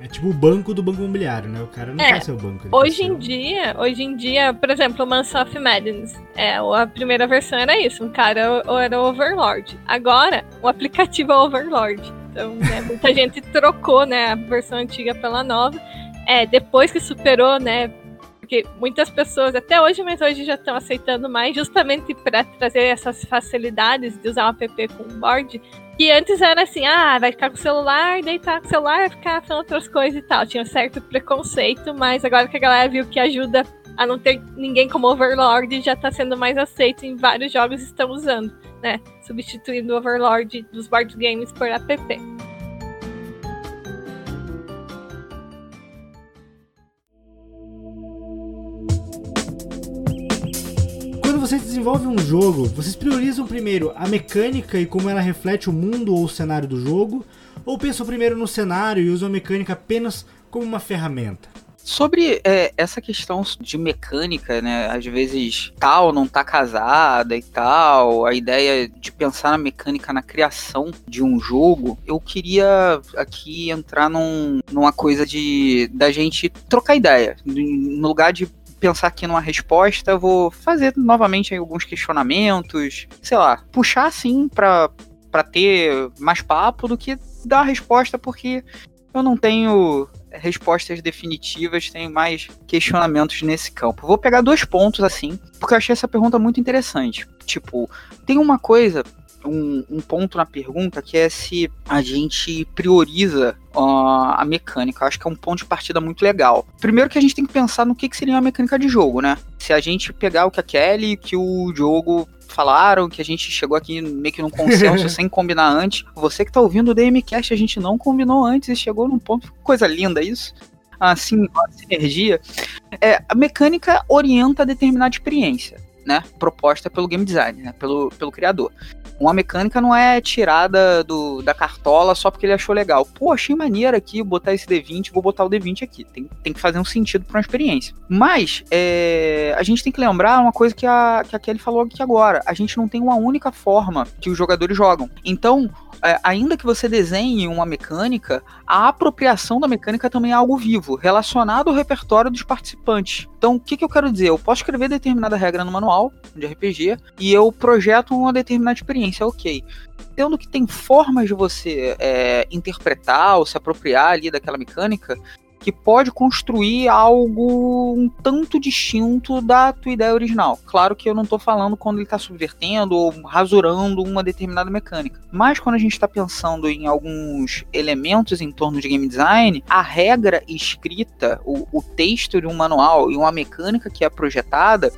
É tipo o banco do banco imobiliário, né? O cara não é, quer ser o banco. Hoje em dia, hoje em dia, por exemplo, o Mansion of Madness, é, a primeira versão era isso, um cara era o Overlord. Agora, o aplicativo é o Overlord. Então, né, muita gente trocou, né, a versão antiga pela nova. É, depois que superou, né, porque muitas pessoas, até hoje, mas hoje já estão aceitando mais, justamente para trazer essas facilidades de usar o app com board. Que antes era assim, ah, vai ficar com o celular, deitar com o celular, vai ficar fazendo outras coisas e tal. Tinha um certo preconceito, mas agora que a galera viu que ajuda a não ter ninguém como Overlord, já está sendo mais aceito em vários jogos estão usando, né? Substituindo o Overlord dos board games por app. Vocês desenvolvem um jogo, vocês priorizam primeiro a mecânica e como ela reflete o mundo ou o cenário do jogo, ou pensam primeiro no cenário e usam a mecânica apenas como uma ferramenta? Sobre é, essa questão de mecânica, né? Às vezes tal não tá casada e tal, a ideia de pensar na mecânica na criação de um jogo, eu queria aqui entrar num, numa coisa de da gente trocar ideia. No lugar de pensar aqui numa resposta, vou fazer novamente alguns questionamentos, sei lá, puxar assim para para ter mais papo do que dar a resposta, porque eu não tenho respostas definitivas, tenho mais questionamentos nesse campo. Vou pegar dois pontos assim, porque eu achei essa pergunta muito interessante. Tipo, tem uma coisa um, um, ponto na pergunta que é se a gente prioriza uh, a mecânica. Eu acho que é um ponto de partida muito legal. Primeiro que a gente tem que pensar no que, que seria uma mecânica de jogo, né? Se a gente pegar o que a Kelly que o jogo falaram, que a gente chegou aqui meio que num consenso sem combinar antes. Você que tá ouvindo o DMCast, a gente não combinou antes e chegou num ponto. Coisa linda isso assim, a sinergia, é, a mecânica orienta a determinada experiência. Né, proposta pelo game design, né, pelo, pelo criador. Uma mecânica não é tirada do, da cartola só porque ele achou legal. Pô, achei maneiro aqui botar esse D20, vou botar o D20 aqui. Tem, tem que fazer um sentido para uma experiência. Mas é, a gente tem que lembrar uma coisa que a, que a Kelly falou aqui agora. A gente não tem uma única forma que os jogadores jogam. Então, é, ainda que você desenhe uma mecânica, a apropriação da mecânica também é algo vivo, relacionado ao repertório dos participantes. Então, o que, que eu quero dizer? Eu posso escrever determinada regra no manual de RPG e eu projeto uma determinada experiência, ok. Tendo que tem formas de você é, interpretar ou se apropriar ali daquela mecânica, que pode construir algo um tanto distinto da tua ideia original. Claro que eu não estou falando quando ele está subvertendo ou rasurando uma determinada mecânica. Mas quando a gente está pensando em alguns elementos em torno de game design, a regra escrita, o, o texto de um manual e uma mecânica que é projetada,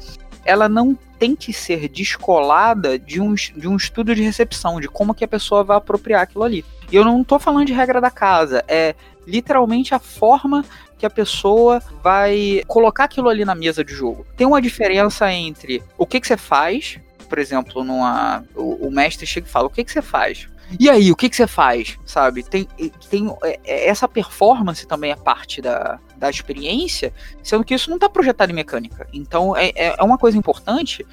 ela não tem que ser descolada de um, de um estudo de recepção, de como que a pessoa vai apropriar aquilo ali. E eu não estou falando de regra da casa, é literalmente a forma que a pessoa vai colocar aquilo ali na mesa de jogo. Tem uma diferença entre o que, que você faz, por exemplo, numa, o, o mestre chega e fala: o que, que você faz? E aí, o que, que você faz? Sabe? Tem, tem é, é, essa performance também é parte da, da experiência, sendo que isso não está projetado em mecânica. Então é, é, é uma coisa importante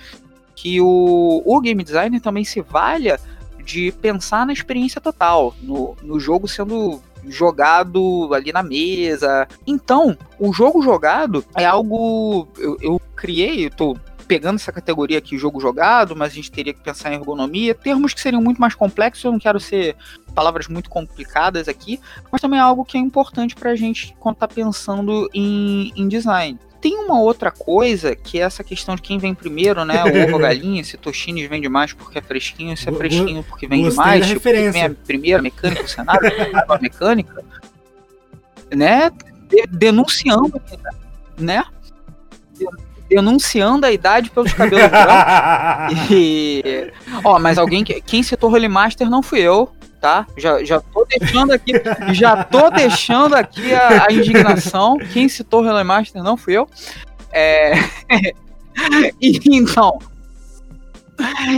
que o, o game designer também se valha de pensar na experiência total, no, no jogo sendo jogado ali na mesa. Então, o jogo jogado é algo. Eu, eu criei, eu tô pegando essa categoria aqui, jogo jogado, mas a gente teria que pensar em ergonomia, termos que seriam muito mais complexos, eu não quero ser palavras muito complicadas aqui, mas também é algo que é importante para a gente quando está pensando em, em design tem uma outra coisa que é essa questão de quem vem primeiro, né? O ovo galinha, se Toshines vem demais porque é fresquinho, se é fresquinho porque vem demais, tipo, quem vem a primeira mecânica, o cenário, a mecânica, né? Denunciando, né? Denunciando a idade pelos cabelos brancos. E, ó, mas alguém que quem citou Holy Master não fui eu, tá? Já, já tô deixando aqui, já tô deixando aqui a, a indignação. Quem citou o Relay Master não fui eu. É... então,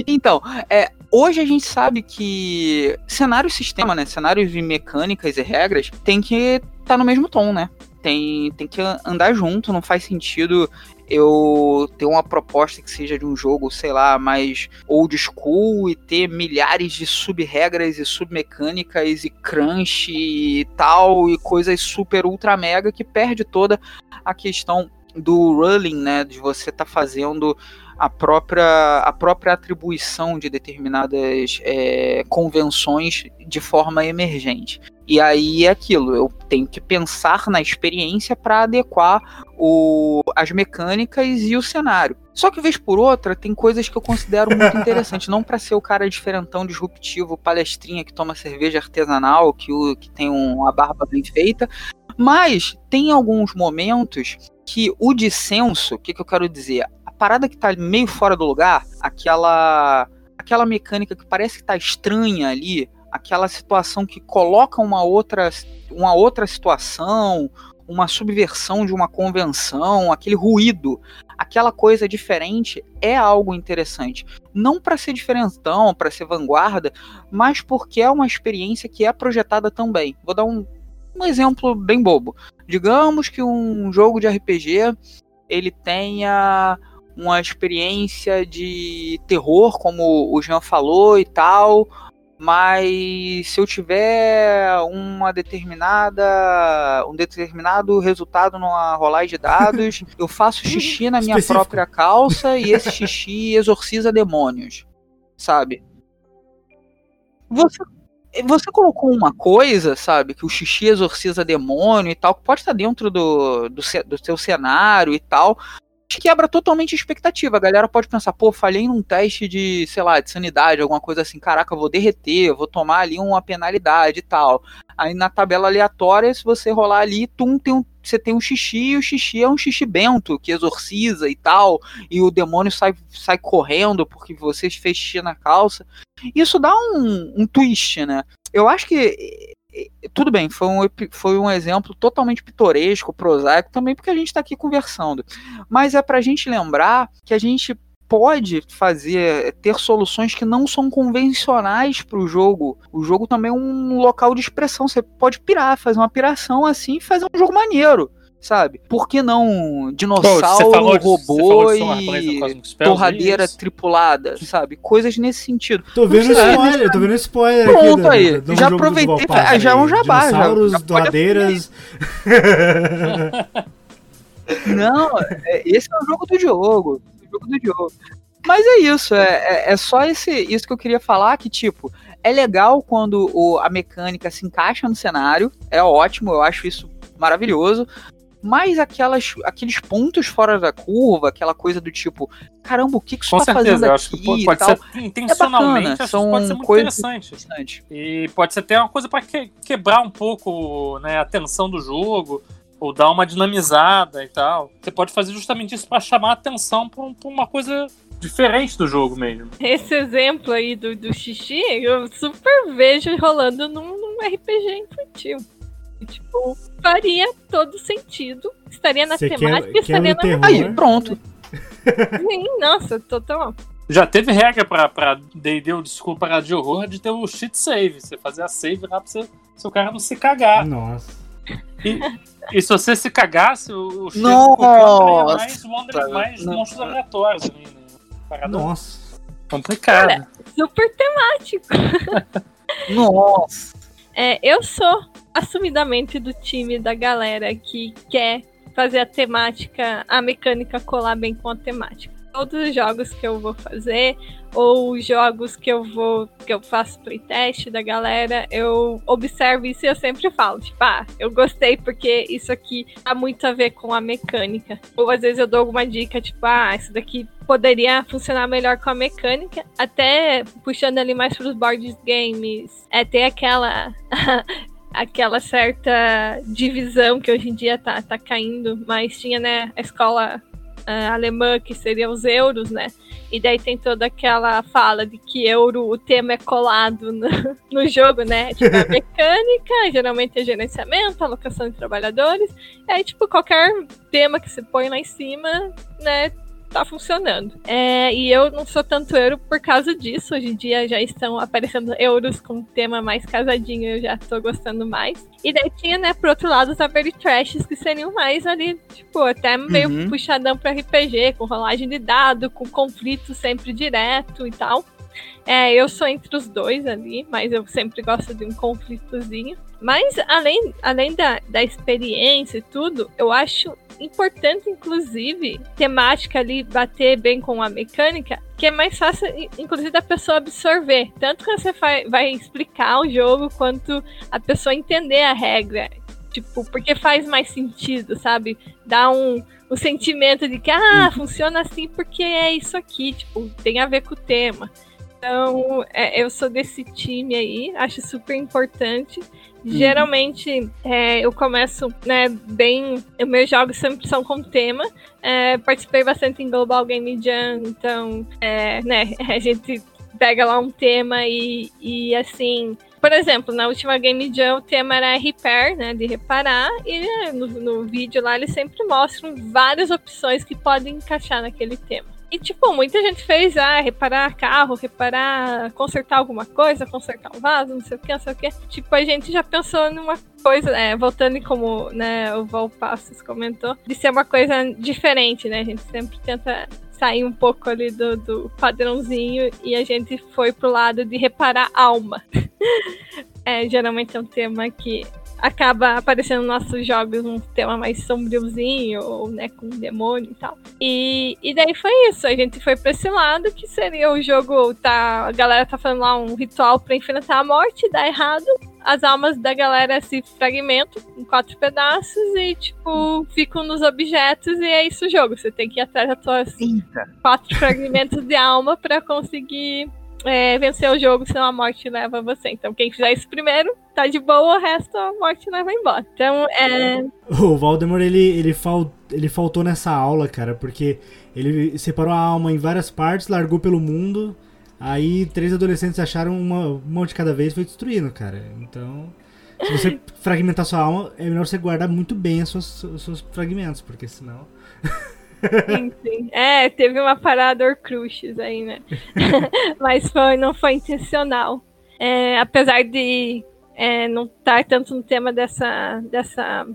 então, é, hoje a gente sabe que cenário sistema, né? Cenários e mecânicas e regras tem que estar tá no mesmo tom, né? Tem, tem que andar junto, não faz sentido eu ter uma proposta que seja de um jogo, sei lá, mais old school e ter milhares de sub-regras e sub-mecânicas e crunch e tal, e coisas super ultra mega que perde toda a questão do rolling, né, de você estar tá fazendo a própria, a própria atribuição de determinadas é, convenções de forma emergente. E aí é aquilo, eu tenho que pensar na experiência para adequar o, as mecânicas e o cenário. Só que, vez por outra, tem coisas que eu considero muito interessantes. Não para ser o cara diferentão, disruptivo, palestrinha que toma cerveja artesanal, que, o, que tem um, uma barba bem feita. Mas tem alguns momentos que o dissenso, o que, que eu quero dizer? A parada que tá meio fora do lugar, aquela, aquela mecânica que parece que tá estranha ali, aquela situação que coloca uma outra, uma outra situação, uma subversão de uma convenção, aquele ruído, aquela coisa diferente é algo interessante. Não para ser diferentão, para ser vanguarda, mas porque é uma experiência que é projetada também. Vou dar um, um exemplo bem bobo. Digamos que um jogo de RPG ele tenha uma experiência de terror, como o Jean falou e tal, mas se eu tiver uma determinada um determinado resultado numa rolagem de dados, eu faço xixi na minha Específico. própria calça e esse xixi exorciza demônios, sabe? Você você colocou uma coisa, sabe, que o xixi exorciza demônio e tal, que pode estar dentro do, do, do seu cenário e tal, quebra totalmente a expectativa. A galera pode pensar, pô, falhei num teste de, sei lá, de sanidade, alguma coisa assim, caraca, vou derreter, vou tomar ali uma penalidade e tal. Aí na tabela aleatória, se você rolar ali, tum, tem um, você tem um xixi, e o xixi é um xixi bento, que exorciza e tal, e o demônio sai, sai correndo porque você fez xixi na calça. Isso dá um, um twist, né? Eu acho que tudo bem, foi um, foi um exemplo totalmente pitoresco, prosaico, também porque a gente está aqui conversando. Mas é para a gente lembrar que a gente pode fazer, ter soluções que não são convencionais para o jogo. O jogo também é um local de expressão. Você pode pirar, fazer uma piração assim fazer um jogo maneiro. Sabe? Por que não dinossauro, você robô de e Spells, torradeira isso. tripulada, sabe? Coisas nesse sentido. Tô vendo precisa- spoiler, tô vendo spoiler Pronto aqui. aí, do- do já aproveitei, ah, já é um jabá, já- Dinossauros, já pode doadeiras. Não, é- esse é o jogo do jogo. O jogo do jogo. Mas é isso, é, é, é só esse, isso que eu queria falar, que, tipo, é legal quando o- a mecânica se encaixa no cenário, é ótimo, eu acho isso maravilhoso. Mas aquelas, aqueles pontos fora da curva, aquela coisa do tipo, caramba, o que, que isso Com tá fazendo certeza, eu aqui acho que pode, e pode tal. ser intencionalmente, bacana, acho que pode ser são muito coisas- interessante. Interessante. E pode ser até uma coisa para quebrar um pouco né, a tensão do jogo, ou dar uma dinamizada e tal. Você pode fazer justamente isso para chamar a atenção para uma coisa diferente do jogo mesmo. Esse exemplo aí do, do xixi, eu super vejo rolando num, num RPG infantil. Tipo, faria todo sentido. Estaria na Você temática, quer- estaria quer na? Aí, pronto. Sim, nossa, total. Já teve regra pra, pra D&D ou desculpa para de horror de ter o cheat save. Você fazer a save lá pra você, seu cara não se cagar. Nossa. E, e se você se cagasse, o, o traria mais, wonder, mais Não. monstros aleatórios né? Nossa. complicada. Super temático. Nossa. É, eu sou assumidamente do time da galera que quer fazer a temática, a mecânica colar bem com a temática. Todos os jogos que eu vou fazer, ou os jogos que eu vou, que eu faço playtest da galera, eu observo isso e eu sempre falo, tipo, ah, eu gostei porque isso aqui tá muito a ver com a mecânica. Ou às vezes eu dou alguma dica, tipo, ah, isso daqui poderia funcionar melhor com a mecânica, até puxando ali mais pros board games, é ter aquela aquela certa divisão que hoje em dia tá, tá caindo, mas tinha, né, a escola ah, alemã que seria os euros, né? E daí tem toda aquela fala de que euro, o tema é colado no, no jogo, né? Tipo, a mecânica, geralmente é gerenciamento, alocação de trabalhadores. E aí, tipo, qualquer tema que você põe lá em cima, né? Tá funcionando. É, e eu não sou tanto euro por causa disso. Hoje em dia já estão aparecendo euros com tema mais casadinho, eu já tô gostando mais. E daí tinha, né, por outro lado, os Trashes, que seriam mais ali, tipo, até meio Uhum. puxadão pra RPG, com rolagem de dado, com conflito sempre direto e tal. É, eu sou entre os dois ali, mas eu sempre gosto de um conflitozinho. Mas além, além da, da experiência e tudo, eu acho importante, inclusive, temática ali bater bem com a mecânica, que é mais fácil, inclusive, da pessoa absorver. Tanto que você vai, vai explicar o jogo, quanto a pessoa entender a regra. Tipo, porque faz mais sentido, sabe? Dá um, um sentimento de que, ah, funciona assim porque é isso aqui, tipo, tem a ver com o tema. Então, é, eu sou desse time aí, acho super importante. Geralmente, é, eu começo, né, bem. Meus jogos sempre são com tema. É, participei bastante em Global Game Jam, então, é, né, a gente pega lá um tema e, e assim. Por exemplo, na última Game Jam o tema era repair, né, de reparar, e né, no, no vídeo lá eles sempre mostram várias opções que podem encaixar naquele tema. E, tipo, muita gente fez, ah, reparar carro, reparar, consertar alguma coisa, consertar um vaso, não sei o que, não sei o que. Tipo, a gente já pensou numa coisa, é, voltando como, né, o Val Passos comentou, de ser uma coisa diferente, né? A gente sempre tenta sair um pouco ali do, do padrãozinho e a gente foi pro lado de reparar alma. é, geralmente é um tema que acaba aparecendo nos nossos jogos um tema mais sombriozinho, ou né, com demônio e tal. E, e daí foi isso, a gente foi pra esse lado, que seria o jogo, tá, a galera tá fazendo lá um ritual pra enfrentar a morte, dá errado, as almas da galera se fragmentam em quatro pedaços e, tipo, ficam nos objetos e é isso o jogo. Você tem que ir atrás das suas Eita. quatro fragmentos de alma pra conseguir é, vencer o jogo, senão a morte leva você. Então, quem fizer isso primeiro, tá de boa, o resto a morte leva embora. Então, é. O Valdemar, ele, ele, fal, ele faltou nessa aula, cara, porque ele separou a alma em várias partes, largou pelo mundo, aí três adolescentes acharam uma, uma de cada vez e foi destruindo, cara. Então, se você fragmentar sua alma, é melhor você guardar muito bem os seus, os seus fragmentos, porque senão... Sim, sim. É, teve uma parada Horcruxes aí, né? Mas foi, não foi intencional. É, apesar de é, não estar tanto no tema dessa, dessa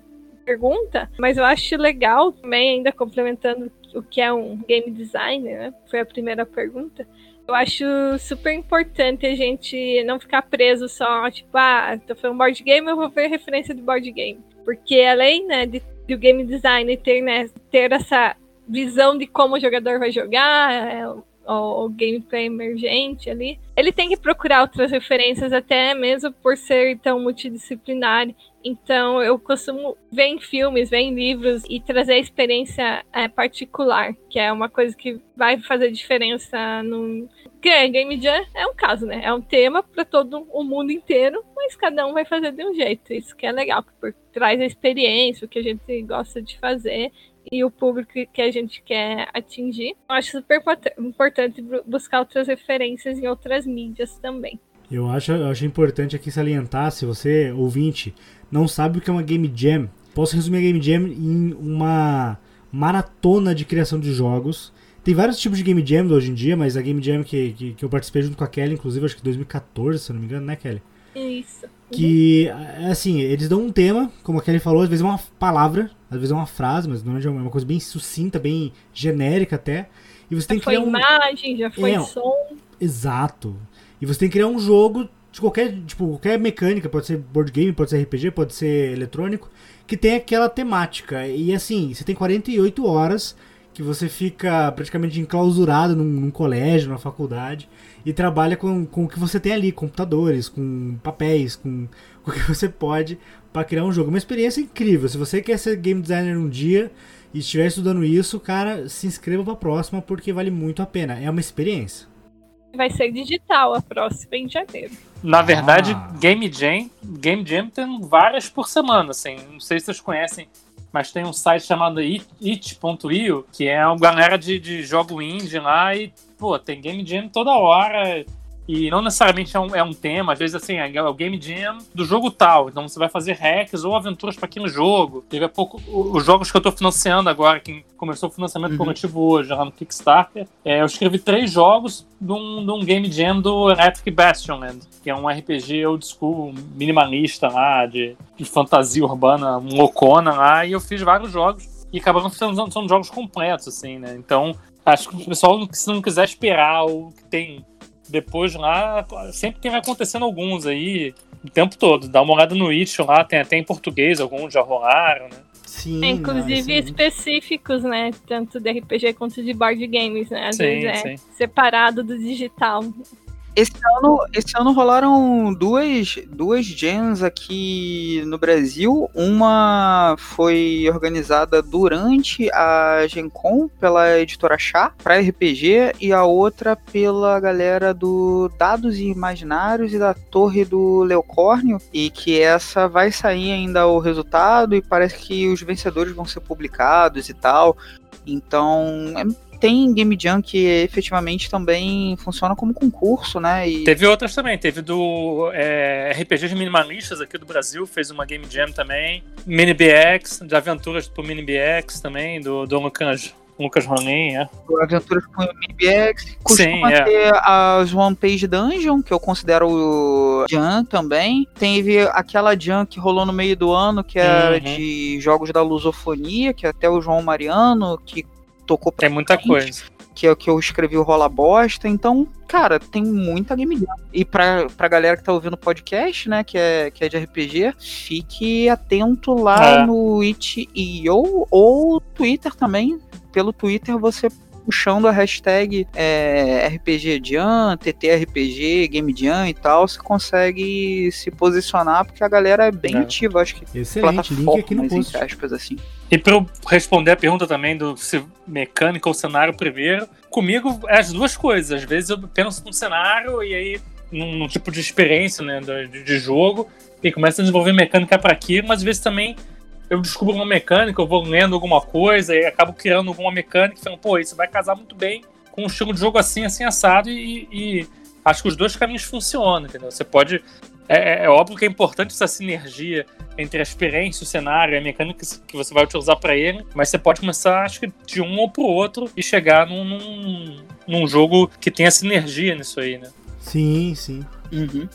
pergunta, mas eu acho legal também, ainda complementando o que é um game designer, né? Foi a primeira pergunta. Eu acho super importante a gente não ficar preso só, tipo, ah, tô falando board game, eu vou ver referência de board game. Porque além, né, de, de o game design ter, né, ter essa visão de como o jogador vai jogar, é, o, o gameplay emergente ali, ele tem que procurar outras referências, até mesmo por ser tão multidisciplinar. Então, eu costumo ver em filmes, ver em livros e trazer a experiência é, particular, que é uma coisa que vai fazer diferença no. Que é, Game Jam é um caso, né? É um tema para todo o mundo inteiro, mas cada um vai fazer de um jeito. Isso que é legal, porque traz a experiência, o que a gente gosta de fazer e o público que a gente quer atingir. Eu acho super importante buscar outras referências em outras mídias também. Eu acho, eu acho importante aqui salientar, se você, ouvinte, não sabe o que é uma Game Jam, posso resumir a Game Jam em uma maratona de criação de jogos. Tem vários tipos de Game Jam hoje em dia, mas a Game Jam que, que, que eu participei junto com a Kelly, inclusive, acho que 2014, se não me engano, né, Kelly? Isso. Que, assim, eles dão um tema, como a Kelly falou, às vezes é uma palavra, às vezes é uma frase, mas normalmente é uma coisa bem sucinta, bem genérica até. E você já tem que foi criar um. imagem, já foi É, som. Exato. E você tem que criar um jogo de qualquer, tipo, qualquer mecânica, pode ser board game, pode ser RPG, pode ser eletrônico, que tem aquela temática. E assim, você tem 48 horas que você fica praticamente enclausurado num, num colégio, numa faculdade, e trabalha com, com o que você tem ali, computadores, com papéis, com, com o que você pode para criar um jogo. Uma experiência incrível. Se você quer ser game designer um dia e estiver estudando isso, cara, se inscreva para a próxima porque vale muito a pena. É uma experiência. Vai ser digital a próxima em janeiro. Na verdade, Ah. Game Jam, Game Jam tem várias por semana, assim. Não sei se vocês conhecem, mas tem um site chamado it- it.io, que é uma galera de, de jogo indie lá e, pô, tem Game Jam toda hora. E não necessariamente é um, é um tema, às vezes assim, é o Game Jam do jogo tal. Então você vai fazer hacks ou aventuras para aquele jogo. Teve há pouco os jogos que eu tô financiando agora, que começou o financiamento Uhum. coletivo hoje, lá no Kickstarter. É, eu escrevi três jogos de um, de um Game Jam do Electric Bastionland, que é um RPG old school, minimalista lá, de, de fantasia urbana, um loucona lá, e eu fiz vários jogos. E acabaram sendo, sendo jogos completos, assim, né? Então, acho que o pessoal, se não quiser esperar o que tem depois lá, sempre tem acontecendo alguns aí o tempo todo. Dá uma olhada no It lá, tem até em português, alguns já rolaram, né? Sim. É, inclusive ah, sim. específicos, né? Tanto de RPG quanto de board games, né? Às Sim, vezes é sim. separado do digital. Esse ano, esse ano rolaram duas, duas jams aqui no Brasil. Uma foi organizada durante a Gen Con pela editora Chá para RPG e a outra pela galera do Dados Imaginários e da Torre do Leocórnio. E que essa vai sair ainda o resultado e parece que os vencedores vão ser publicados e tal. Então, é- tem Game Jam que efetivamente também funciona como concurso, né? E Teve outras também, teve do é, RPGs minimalistas aqui do Brasil, fez uma Game Jam também. Mini BX, de aventuras pro Mini BX também, do, do Lucas, Lucas Ronin, é. Aventuras com MBX, costuma Sim, é. ter as One Page Dungeon, que eu considero o Jam também. Teve aquela Jam que rolou no meio do ano, que era Uhum. de jogos da lusofonia, que até o João Mariano, que tocou pra Tem muita gente. coisa. que é o que eu escrevi o Rola Bosta. Então, cara, tem muita game jam. E pra, pra galera que tá ouvindo o podcast, né, que é, que é de RPG, fique atento lá É. no itch.io ou Twitter também. Pelo Twitter você puxando a hashtag é, RPG Jam, TTRPG, Game Jam e tal, você consegue se posicionar, porque a galera é bem É. ativa, acho que Excelente, link aqui no post. entre aspas, assim. E para eu responder a pergunta também do se mecânica ou cenário primeiro, comigo é as duas coisas. Às vezes eu penso num cenário e aí num, num tipo de experiência né, de, de jogo e começo a desenvolver mecânica para aquilo, mas às vezes também eu descubro uma mecânica, eu vou lendo alguma coisa e acabo criando alguma mecânica e falando, pô, isso vai casar muito bem com um estilo de jogo assim, assim, assado e, e acho que os dois caminhos funcionam, entendeu? Você pode É, é, é óbvio que é importante essa sinergia entre a experiência, o cenário, a mecânica que você vai utilizar para ele, mas você pode começar, acho que, de um ou pro outro e chegar num, num, num jogo que tenha sinergia nisso aí, né? Sim, sim. Uhum.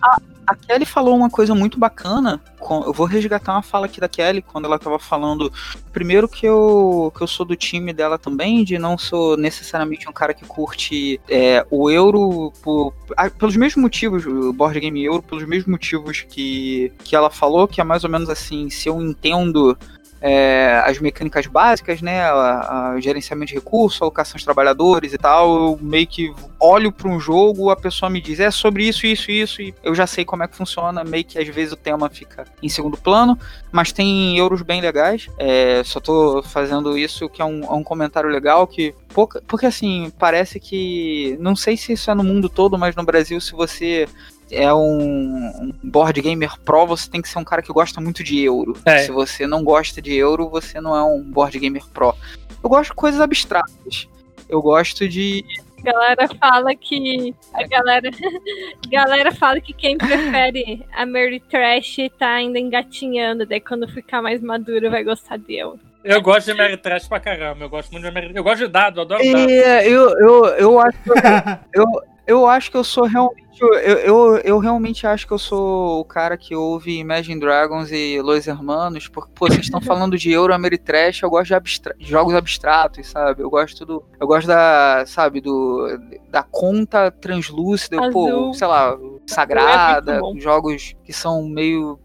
A, a, Kelly falou uma coisa muito bacana. Com, eu vou resgatar uma fala aqui da Kelly quando ela estava falando. Primeiro que eu, que eu sou do time dela também, de não sou necessariamente um cara que curte é, o euro por, pelos mesmos motivos, o board game euro, pelos mesmos motivos que, que ela falou, que é mais ou menos assim, se eu entendo é, as mecânicas básicas, né, a, a, gerenciamento de recursos, alocação de trabalhadores e tal, eu meio que olho para um jogo, a pessoa me diz, é sobre isso, isso, isso, e eu já sei como é que funciona, meio que às vezes o tema fica em segundo plano, mas tem euros bem legais, é, só tô fazendo isso que é um, é um comentário legal, que pouca, porque assim, parece que, não sei se isso é no mundo todo, mas no Brasil, se você é um, board gamer pro, você tem que ser um cara que gosta muito de euro. É. Se você não gosta de euro, você não é um board gamer pro. Eu gosto de coisas abstratas. Eu gosto de. A galera fala que. A galera. a galera fala que quem prefere a Mary Trash tá ainda engatinhando. Daí quando ficar mais maduro vai gostar de euro. Eu gosto de Mary Trash pra caramba. Eu gosto muito de Mary Eu gosto de dado, eu adoro dado. É, eu, eu, eu acho. eu, eu acho que eu sou realmente. Eu, eu, eu realmente acho que eu sou o cara que ouve Imagine Dragons e Los Hermanos, porque, pô, vocês estão falando de Euro Ameritrash, eu gosto de abstra jogos abstratos, sabe? Eu gosto do. Eu gosto da, sabe, do. Da conta translúcida, pô, sei lá, sagrada, é jogos que são meio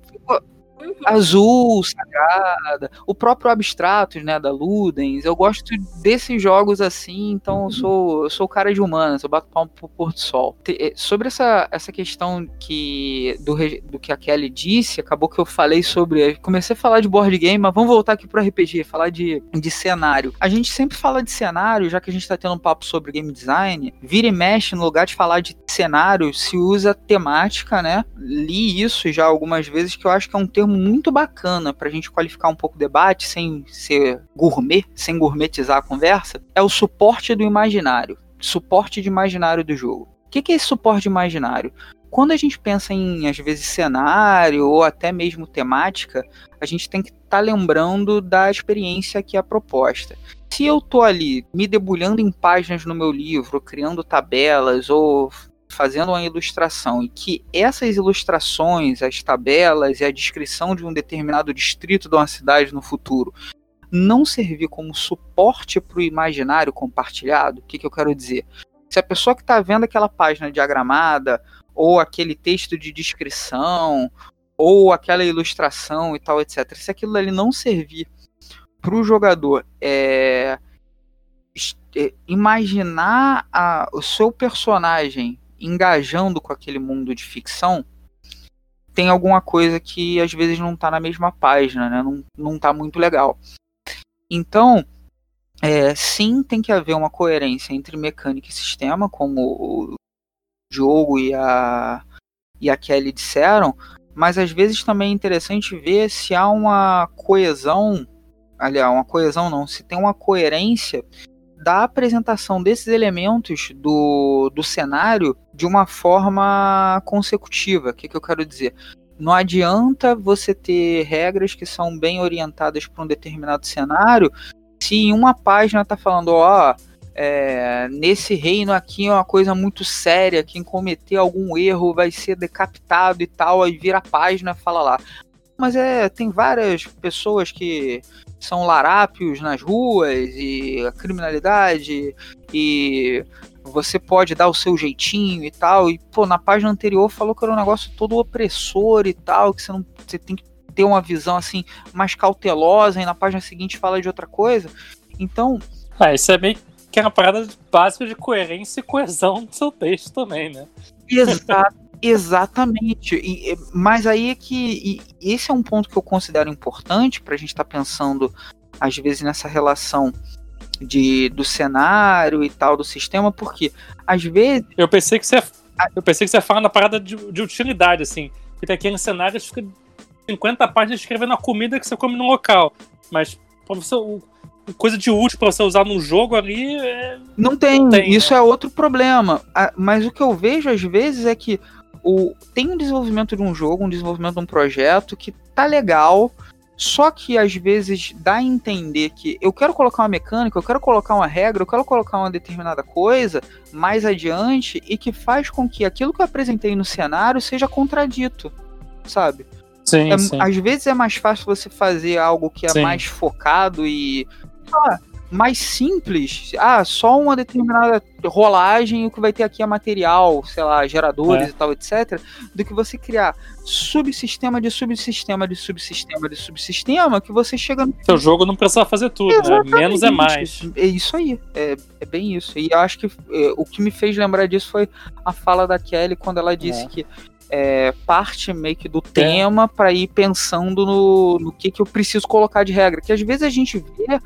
Azul, Sagrada, o próprio Abstratos, né, da Ludens. Eu gosto desses jogos assim, então eu sou, eu sou cara de humanas, eu bato palmo pro Porto Sol. Eh, sobre essa, essa questão que do, do que a Kelly disse, acabou que eu falei sobre. Comecei a falar de board game, mas vamos voltar aqui pro RPG, falar de, de cenário. A gente sempre fala de cenário, já que a gente tá tendo um papo sobre game design, vira e mexe, no lugar de falar de cenário, se usa temática, né? Li isso já algumas vezes, que eu acho que é um termo muito bacana para a gente qualificar um pouco o debate sem ser gourmet, sem gourmetizar a conversa, é o suporte do imaginário, suporte de imaginário do jogo. O que é esse suporte imaginário? Quando a gente pensa em, às vezes, cenário ou até mesmo temática, a gente tem que estar tá lembrando da experiência que é proposta. Se eu tô ali me debulhando em páginas no meu livro, criando tabelas ou fazendo uma ilustração e que essas ilustrações, as tabelas e a descrição de um determinado distrito de uma cidade no futuro não servir como suporte para o imaginário compartilhado, o que, que eu quero dizer? Se a pessoa que está vendo aquela página diagramada, ou aquele texto de descrição, ou aquela ilustração e tal, etc., se aquilo ali não servir para o jogador é, é, imaginar a, o seu personagem engajando com aquele mundo de ficção, tem alguma coisa que às vezes não está na mesma página, né? não, não tá muito legal. Então, é, sim, tem que haver uma coerência entre mecânica e sistema, como o Diogo e a, e a Kelly disseram, mas às vezes também é interessante ver se há uma coesão, aliás, uma coesão não, se tem uma coerência da apresentação desses elementos do, do cenário de uma forma consecutiva. O que, que eu quero dizer? Não adianta você ter regras que são bem orientadas para um determinado cenário se em uma página está falando, ó, é, nesse reino aqui é uma coisa muito séria, quem cometer algum erro vai ser decapitado e tal, aí vira a página e fala lá. Mas é, tem várias pessoas que são larápios nas ruas e a criminalidade e você pode dar o seu jeitinho e tal. E, pô, na página anterior falou que era um negócio todo opressor e tal, que você não você tem que ter uma visão assim mais cautelosa, e na página seguinte fala de outra coisa. Então. Ah, isso é meio que é uma parada básica de coerência e coesão do seu texto também, né? Exato. Exatamente. E, mas aí é que esse é um ponto que eu considero importante para a gente estar tá pensando, às vezes, nessa relação de, do cenário e tal, do sistema, porque às vezes. Eu pensei que você. Eu pensei que você ia falar na parada de, de utilidade, assim. Que tem aquele cenário fica 50 páginas escrevendo a comida que você come no local. Mas pra você, coisa de útil para você usar num jogo ali. É... Não tem, não tem isso né? é outro problema. Mas o que eu vejo às vezes é que o, tem um desenvolvimento de um jogo, um desenvolvimento de um projeto que tá legal, só que às vezes dá a entender que eu quero colocar uma mecânica, eu quero colocar uma regra, eu quero colocar uma determinada coisa mais adiante e que faz com que aquilo que eu apresentei no cenário seja contradito, sabe? Sim, É- sim. às vezes é mais fácil você fazer algo que é Sim. mais focado e ah, mais simples. Ah, só uma determinada rolagem, o que vai ter aqui é material, sei lá, geradores É. e tal, etc. Do que você criar subsistema de subsistema de subsistema de subsistema que você chega no Seu jogo não precisa fazer tudo, né? Menos é mais. É isso aí, é, é bem isso. E eu acho que é, o que me fez lembrar disso foi a fala da Kelly quando ela disse É. que é parte meio que do tema pra ir pensando no, no que, que eu preciso colocar de regra. Que às vezes a gente vê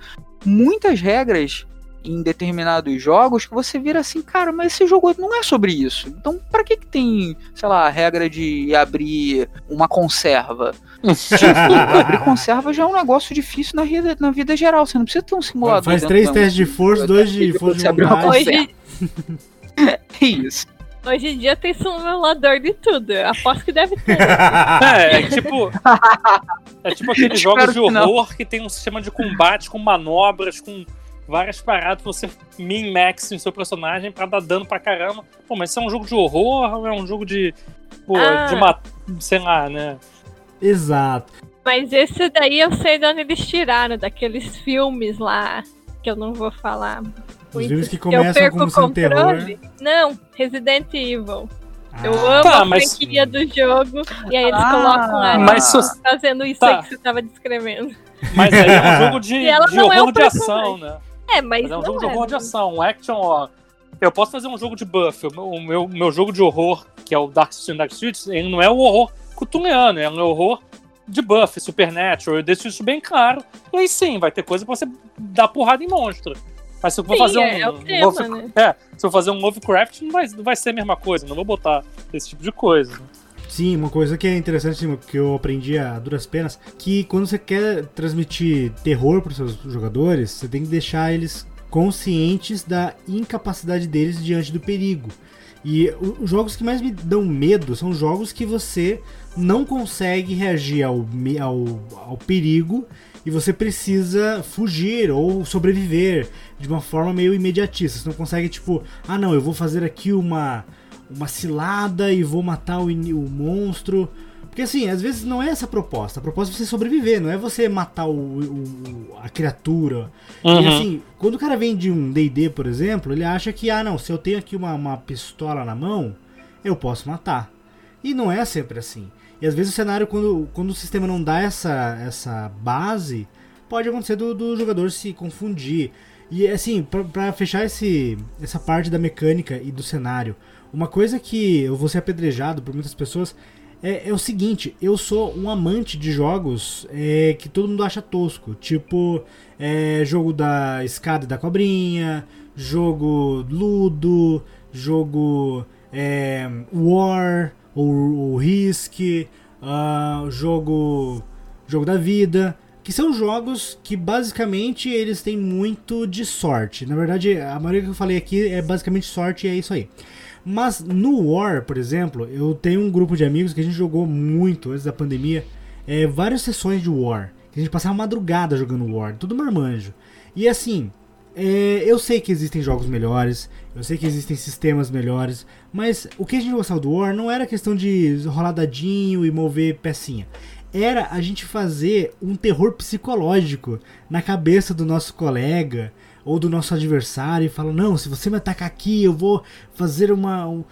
muitas regras em determinados jogos que você vira assim, cara, mas esse jogo não é sobre isso. Então, pra que que tem, sei lá, a regra de abrir uma conserva? Tipo, abrir conserva já é um negócio difícil na vida, na vida geral. Você não precisa ter um simulador. Faz três testes de força, dois de força de abre uma conserva. É isso. Hoje em dia tem simulador de tudo. Eu aposto que deve ter. É, é tipo. É tipo aqueles jogos de que horror que tem um sistema de combate com manobras, com várias paradas pra você min-max em seu personagem pra dar dano pra caramba. Pô, mas isso é um jogo de horror ou é um jogo de. Pô, Ah. de matar. Sei lá, né? Exato. Mas esse daí eu sei de onde eles tiraram, daqueles filmes lá, que eu não vou falar. Os filmes que eu começam perco como terror. Não, Resident Evil. Eu Ah, amo Tá, a mas- franquia do jogo. E aí eles Ah, colocam lá Mas fazendo isso Tá. aí que você tava descrevendo. Mas aí é um jogo de, E ela de não é horror um de ação, né? É, mas, Mas é um jogo de é, horror de ação, um action, ó. Eu posso fazer um jogo de buff. O meu, o meu, meu jogo de horror, que é o Dark, Dark Streets, ele não é o horror cutuliano, é um horror de buff, supernatural. Eu deixo isso bem claro. E aí sim, vai ter coisa pra você dar porrada em monstro. Mas se eu for Sim, fazer um. é, é um tema, Love- né? É, se eu fazer um Lovecraft, não vai, não vai ser a mesma coisa. Não vou botar esse tipo de coisa. Sim, uma coisa que é interessante que eu aprendi a duras penas, que quando você quer transmitir terror para seus jogadores, você tem que deixar eles conscientes da incapacidade deles diante do perigo. E os jogos que mais me dão medo são jogos que você não consegue reagir ao, ao, ao perigo e você precisa fugir ou sobreviver de uma forma meio imediatista. Você não consegue, tipo, ah não, eu vou fazer aqui uma, uma cilada e vou matar o, o monstro. Porque assim, às vezes não é essa a proposta. A proposta é você sobreviver, não é você matar o, o- a criatura. E Uhum. assim, quando o cara vem de um DD, por exemplo, ele acha que, ah não, se eu tenho aqui uma, uma pistola na mão, eu posso matar. E não é sempre assim. E às vezes o cenário, quando, quando o sistema não dá essa, essa base, pode acontecer do, do jogador se confundir. E assim, pra fechar esse, essa parte da mecânica e do cenário, uma coisa que eu vou ser apedrejado por muitas pessoas é, é o seguinte: eu sou um amante de jogos é, que todo mundo acha tosco. Tipo, é, jogo da escada e da cobrinha, jogo Ludo, jogo é, War ou Risk, ah, jogo jogo da vida, que são jogos que basicamente eles têm muito de sorte. Na verdade, a maioria que eu falei aqui é basicamente sorte e é isso aí. Mas no War, por exemplo, eu tenho um grupo de amigos que a gente jogou muito antes da pandemia, é, várias sessões de War. A gente passava madrugada jogando War, tudo marmanjo. E assim, é, eu sei que existem jogos melhores, eu sei que existem sistemas melhores, mas o que a gente gostava do War não era questão de rolar dadinho e mover pecinha. Era a gente fazer um terror psicológico na cabeça do nosso colega ou do nosso adversário e falar: Não, se você me atacar aqui, eu vou fazer uma. um-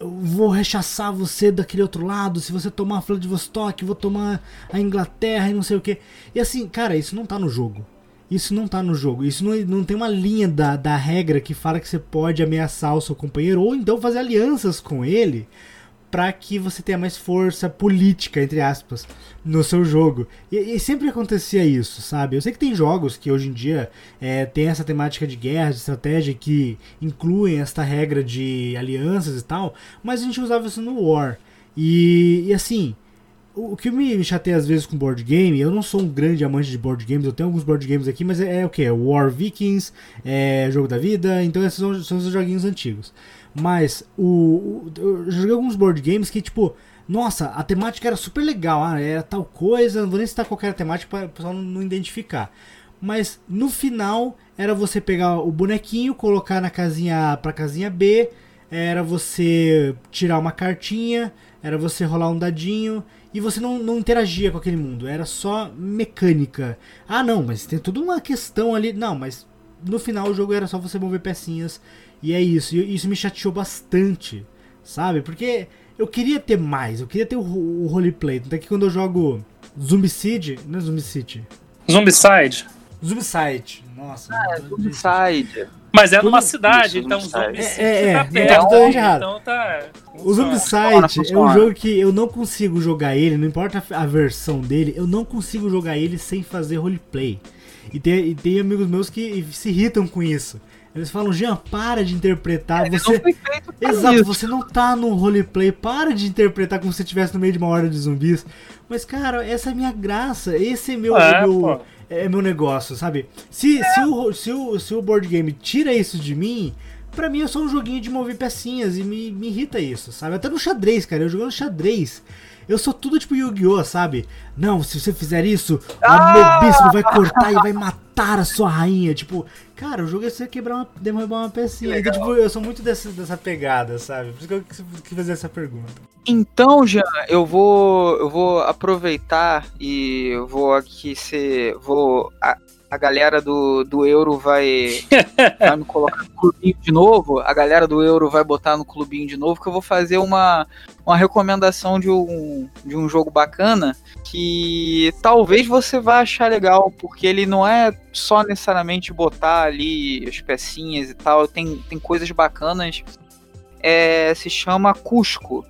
eu vou rechaçar você daquele outro lado. Se você tomar a Vladivostok, vou tomar a Inglaterra e não sei o que. E assim, cara, isso não tá no jogo. Isso não tá no jogo. Isso não, não tem uma linha da, da regra que fala que você pode ameaçar o seu companheiro ou então fazer alianças com ele para que você tenha mais força política, entre aspas, no seu jogo. E, e sempre acontecia isso, sabe? Eu sei que tem jogos que hoje em dia é, tem essa temática de guerra, de estratégia, que incluem esta regra de alianças e tal, mas a gente usava isso no War. E, e assim, o que me chateia às vezes com board game, eu não sou um grande amante de board games, eu tenho alguns board games aqui, mas é, é o que? War Vikings, é Jogo da Vida, então esses são, são os joguinhos antigos. Mas o, o- eu joguei alguns board games que, tipo, nossa, a temática era super legal. Ah, era tal coisa. Não vou nem citar qualquer temática para o pessoal não, não identificar. Mas no final era você pegar o bonequinho, colocar na casinha A pra casinha B. Era você tirar uma cartinha. Era você rolar um dadinho. E você não, não interagia com aquele mundo. Era só mecânica. Ah, não, mas tem toda uma questão ali. Não, mas no final o jogo era só você mover pecinhas. E é isso. E isso me chateou bastante. Sabe? Porque eu queria ter mais. Eu queria ter o, o roleplay. Tanto é que quando eu jogo Zombicide. Não é Zombicide. Zombicide. Zombicide. Nossa. É, não- Zombicide. Mas é numa cidade, isso, então. Zombicide É, é, tá é, perto. tá totalmente errado. Então tá. O Zombicide é um jogo que eu não consigo jogar ele, não importa a versão dele, eu não consigo jogar ele sem fazer roleplay. E tem, e tem amigos meus que se irritam com isso. Eles falam, Jean, para de interpretar. Ele você... Exato, isso. você não tá no roleplay, para de interpretar como se você estivesse no meio de uma hora de zumbis. Mas, cara, essa é a minha graça, esse é meu, É, meu, pô. É meu negócio, sabe? Se, se, o, se, o, se o board game tira isso de mim, pra mim é só um joguinho de mover pecinhas e me, me irrita isso, sabe? Até no xadrez, cara, eu jogando xadrez. Eu sou tudo tipo Yu-Gi-Oh, sabe? Não, se você fizer isso, Ah! o meu bispo vai cortar e vai matar a sua rainha. Tipo, cara, o jogo é você quebrar uma, derrubar uma pecinha. Então, tipo, eu sou muito dessa, dessa pegada, sabe? Por isso que eu quis, quis fazer essa pergunta. Então, Jean, eu vou, eu vou aproveitar e eu vou aqui ser. Vou, a, a galera do, do Euro vai, vai me colocar no clubinho de novo. A galera do Euro vai botar no clubinho de novo, que eu vou fazer uma, uma recomendação de um, de um jogo bacana que talvez você vá achar legal, porque ele não é só necessariamente botar ali as pecinhas e tal, tem, tem coisas bacanas. É, se chama Cusco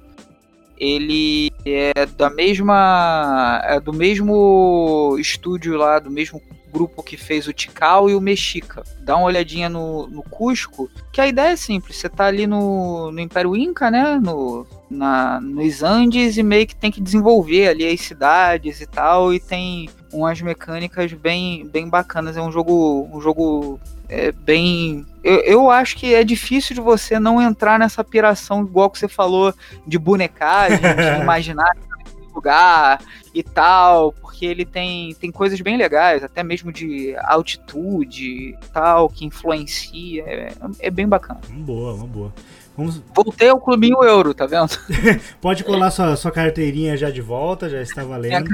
ele é da mesma é do mesmo estúdio lá, do mesmo grupo que fez o Tikal e o Mexica. Dá uma olhadinha no, no Cusco, que a ideia é simples, você tá ali no, no Império Inca, né, no, na, nos Andes e meio que tem que desenvolver ali as cidades e tal, e tem umas mecânicas bem, bem bacanas, é um jogo, um jogo é, bem... Eu, eu acho que é difícil de você não entrar nessa piração, igual que você falou, de bonecagem, de imaginar lugar e tal, porque ele tem, tem coisas bem legais, até mesmo de altitude e tal, que influencia, é, é bem bacana. Uma boa, uma boa. Vamos, Voltei ao clubinho euro, tá vendo? pode colar sua, sua carteirinha já de volta, já está valendo.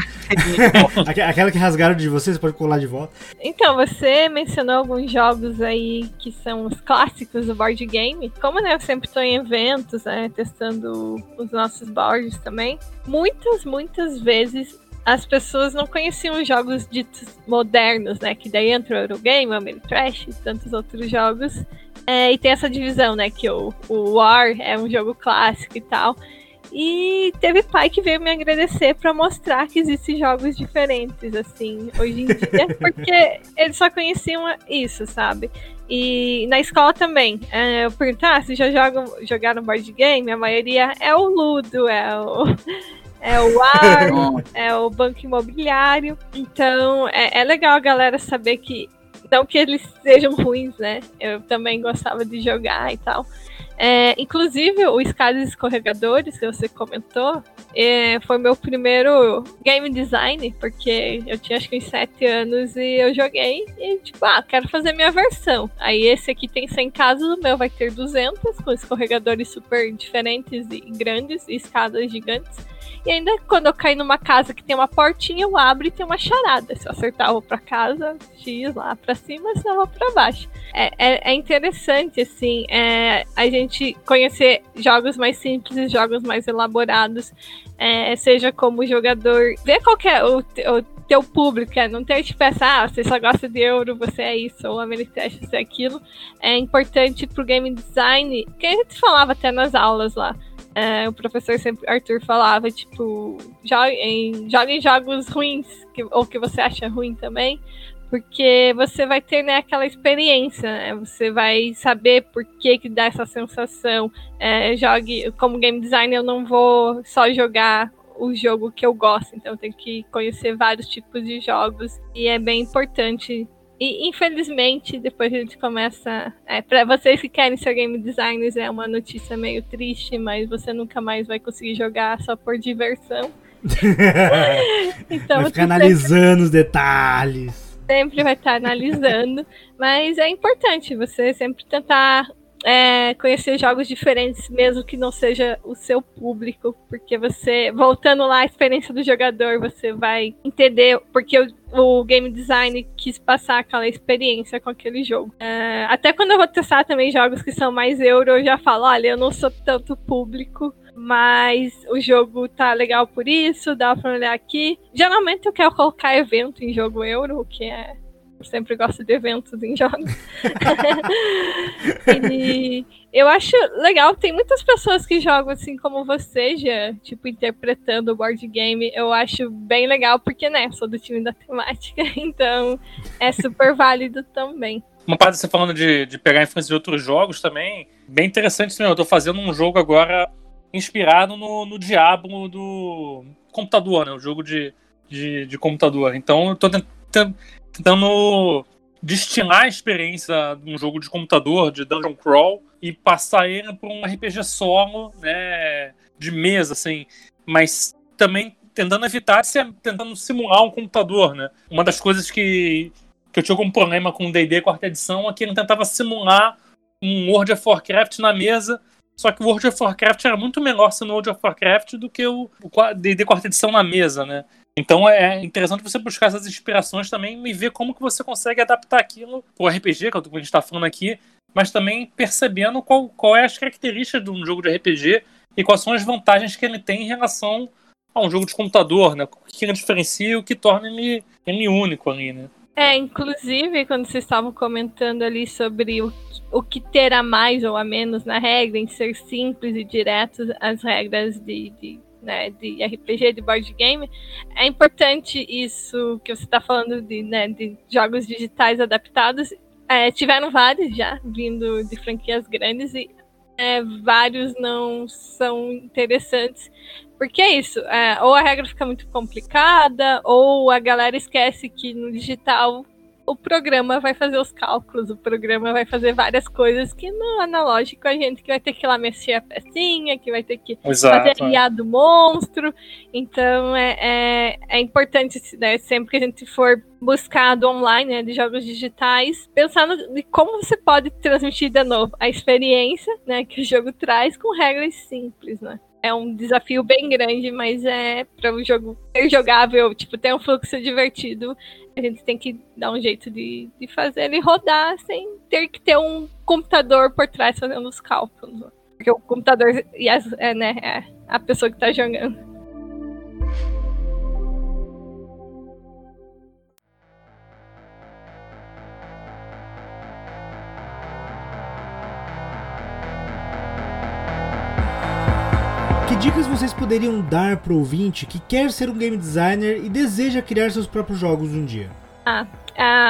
Aque- Aquela que rasgaram de você, você pode colar de volta. Então, você mencionou alguns jogos aí que são os clássicos do board game. Como né, eu sempre estou em eventos, né, testando os nossos boards também, muitas, muitas vezes as pessoas não conheciam os jogos ditos modernos, né? Que daí entra o Eurogame, o Ameritrash e tantos outros jogos. É, e tem essa divisão, né? Que o, o War é um jogo clássico e tal. E teve pai que veio me agradecer pra mostrar que existem jogos diferentes, assim, hoje em dia, porque eles só conheciam isso, sabe? E na escola também. É, eu perguntar se já jogam, jogaram board game, a maioria é o Ludo, é o. É o Ar, é o Banco Imobiliário. Então é, é legal a galera saber que. Não que eles sejam ruins, né? Eu também gostava de jogar e tal. É, inclusive, o Escadas Escorregadores, que você comentou, é, foi meu primeiro game design, porque eu tinha acho que uns 7 anos e eu joguei e, tipo, ah, quero fazer minha versão. Aí esse aqui tem 100 casas, o meu vai ter 200, com escorregadores super diferentes e grandes, e escadas gigantes. E ainda quando eu caí numa casa que tem uma portinha, eu abro e tem uma charada. Se eu acertar, eu vou pra casa, X lá pra cima, senão eu vou pra baixo. É, é, é interessante, assim, é, a gente conhecer jogos mais simples e jogos mais elaborados, é, seja como jogador, ver qual é o, o teu público, é, não ter tipo essa, ah, você só gosta de euro, você é isso, ou Ameritrash, você é aquilo. É importante pro game design, que a gente falava até nas aulas lá. É, o professor sempre, Arthur, falava, tipo, jogue jogue jogos ruins, que, ou que você acha ruim também, porque você vai ter né, aquela experiência, né? você vai saber por que, que dá essa sensação. É, jogue, como game designer, eu não vou só jogar o jogo que eu gosto, então eu tenho que conhecer vários tipos de jogos, e é bem importante E infelizmente, depois a gente começa. É, para vocês que querem ser game designers, é uma notícia meio triste, mas você nunca mais vai conseguir jogar só por diversão. então, vai ficar analisando os detalhes. Sempre vai estar analisando, mas é importante você sempre tentar é, conhecer jogos diferentes, mesmo que não seja o seu público, porque você, voltando lá à experiência do jogador, você vai entender porque o, o game design quis passar aquela experiência com aquele jogo. É, até quando eu vou testar também jogos que são mais euro, eu já falo, olha, eu não sou tanto público, mas o jogo tá legal por isso, dá pra olhar aqui. Geralmente eu quero colocar evento em jogo euro, o que é sempre gosto de eventos em jogos. e eu acho legal, tem muitas pessoas que jogam assim como você, já, tipo, interpretando o board game. Eu acho bem legal, porque, né, sou do time da temática, então é super válido também. Uma parte você falando de, de pegar influência de outros jogos também, bem interessante também. Eu tô fazendo um jogo agora inspirado no, no do computador, né? O jogo de, de, de computador. Então eu tô tentando tentando destilar a experiência de um jogo de computador, de dungeon crawl, e passar ele para um RPG solo, né, de mesa, assim, mas também tentando evitar, tentando simular um computador, né. Uma das coisas que, que eu tinha como problema com o D&D quarta edição é que ele tentava simular um World of Warcraft na mesa, só que o World of Warcraft era muito melhor sendo World of Warcraft do que o D&D quarta edição na mesa, né. Então é interessante você buscar essas inspirações também e ver como que você consegue adaptar aquilo para o RPG, que é o que a gente está falando aqui, mas também percebendo qual, qual é as características de um jogo de RPG e quais são as vantagens que ele tem em relação a um jogo de computador, né? O que ele diferencia e o que torna ele, ele único ali, né? É, inclusive, quando vocês estavam comentando ali sobre o, o que ter a mais ou a menos na regra, em ser simples e direto as regras de, de né, de RPG, de board game, é importante isso que você está falando de, né, de jogos digitais adaptados. É, tiveram vários já vindo de franquias grandes e é, vários não são interessantes. Porque é isso, é, ou a regra fica muito complicada, ou a galera esquece que no digital o programa vai fazer os cálculos, o programa vai fazer várias coisas que no analógico a gente que vai ter que ir lá mexer a pecinha, que vai ter que Exato, fazer IA do monstro. Então é, é, é importante, né, sempre que a gente for buscar do online, né, de jogos digitais, pensar no, de como você pode transmitir de novo a experiência né, que o jogo traz com regras simples, né? É um desafio bem grande, mas é para o jogo ser jogável, tipo, ter um fluxo divertido, a gente tem que dar um jeito de, de fazer ele rodar sem ter que ter um computador por trás fazendo os cálculos. Porque o computador é, né, é a pessoa que está jogando. Dicas vocês poderiam dar pro ouvinte que quer ser um game designer e deseja criar seus próprios jogos um dia? Ah,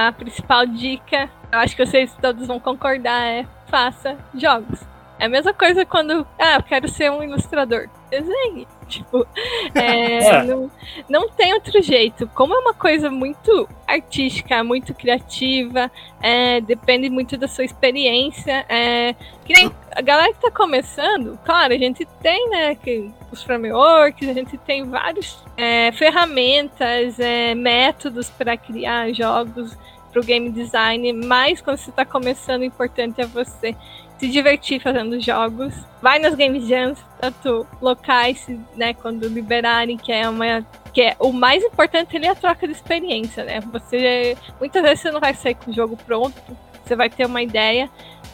a principal dica, eu acho que vocês todos vão concordar, é faça jogos. É a mesma coisa quando, ah, eu quero ser um ilustrador. Desenhe. Tipo, é, é. Não, não tem outro jeito. Como é uma coisa muito artística, muito criativa, é, depende muito da sua experiência. É, que nem a galera que tá começando, claro, a gente tem, né, que, os frameworks, a gente tem várias é, ferramentas, métodos para criar jogos para o game design, mas quando você está começando, o importante é você se divertir fazendo jogos. Vai nas game jams, tanto locais, né, quando liberarem, que é uma que é o mais importante ele é a troca de experiência, né? Você muitas vezes você não vai sair com o jogo pronto, você vai ter uma ideia,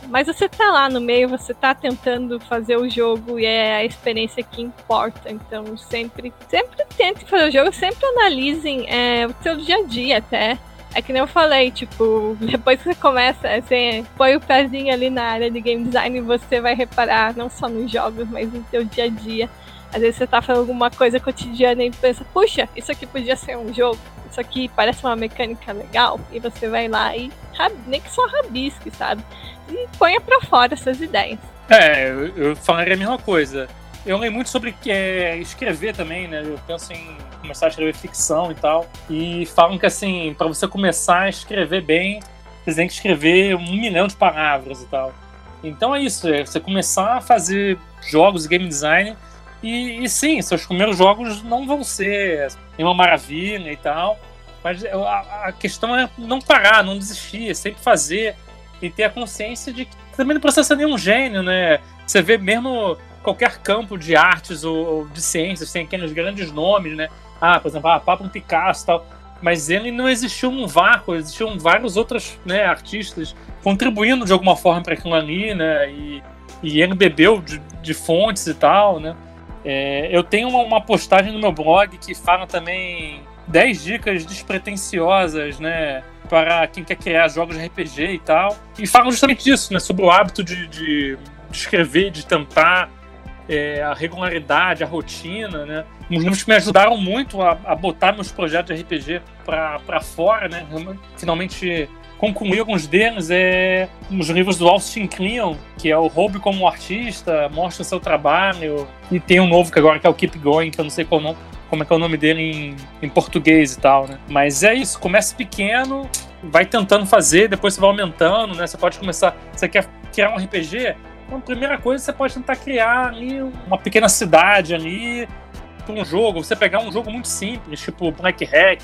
mas você tá lá no meio, você tá tentando fazer o jogo e é a experiência que importa. Então sempre, sempre tente fazer o jogo, sempre analisem é, o seu dia a dia até. É que nem eu falei, tipo, depois que você começa, você põe o pezinho ali na área de game design, você vai reparar não só nos jogos, mas no seu dia a dia. Às vezes você tá fazendo alguma coisa cotidiana e pensa, puxa, isso aqui podia ser um jogo, isso aqui parece uma mecânica legal, e você vai lá e nem que só rabisque, sabe? E ponha pra fora essas ideias. É, eu falaria a mesma coisa. Eu leio muito sobre é, escrever também, né? Eu penso em começar a escrever ficção e tal. E falam que, assim, para você começar a escrever bem, você tem que escrever um milhão de palavras e tal. Então é isso, é você começar a fazer jogos de game design. E, e sim, seus primeiros jogos não vão ser uma maravilha e tal. Mas a, a questão é não parar, não desistir, é sempre fazer e ter a consciência de que também não precisa ser nenhum gênio, né? Você vê mesmo qualquer campo de artes ou, de ciências, tem aqueles grandes nomes, né? Ah, por exemplo, ah, Pablo Picasso e tal. Mas ele não existiu um vácuo, existiam vários outros né, artistas contribuindo de alguma forma para aquilo ali, né? E, e ele bebeu de, de fontes e tal, né? É, eu tenho uma, uma, postagem no meu blog que fala também 10 dicas despretensiosas, né? Para quem quer criar jogos de RPG e tal. E falam justamente disso, né? Sobre o hábito de, de, de escrever, de tentar é, a regularidade, a rotina, né? Uns livros que me ajudaram muito a, a botar meus projetos de RPG para fora, né? Finalmente concluir alguns deles é os livros do Austin Kleon, que é o Roube como Artista, Mostra Seu Trabalho, e tem um novo que agora que é o Keep Going, que eu não sei nome, como é que é o nome dele em, em português e tal, né? Mas é isso, comece pequeno, vai tentando fazer, depois você vai aumentando, né? Você pode começar, você quer criar um RPG, então, primeira coisa, você pode tentar criar ali uma pequena cidade ali para um jogo. Você pegar um jogo muito simples, tipo Black Hack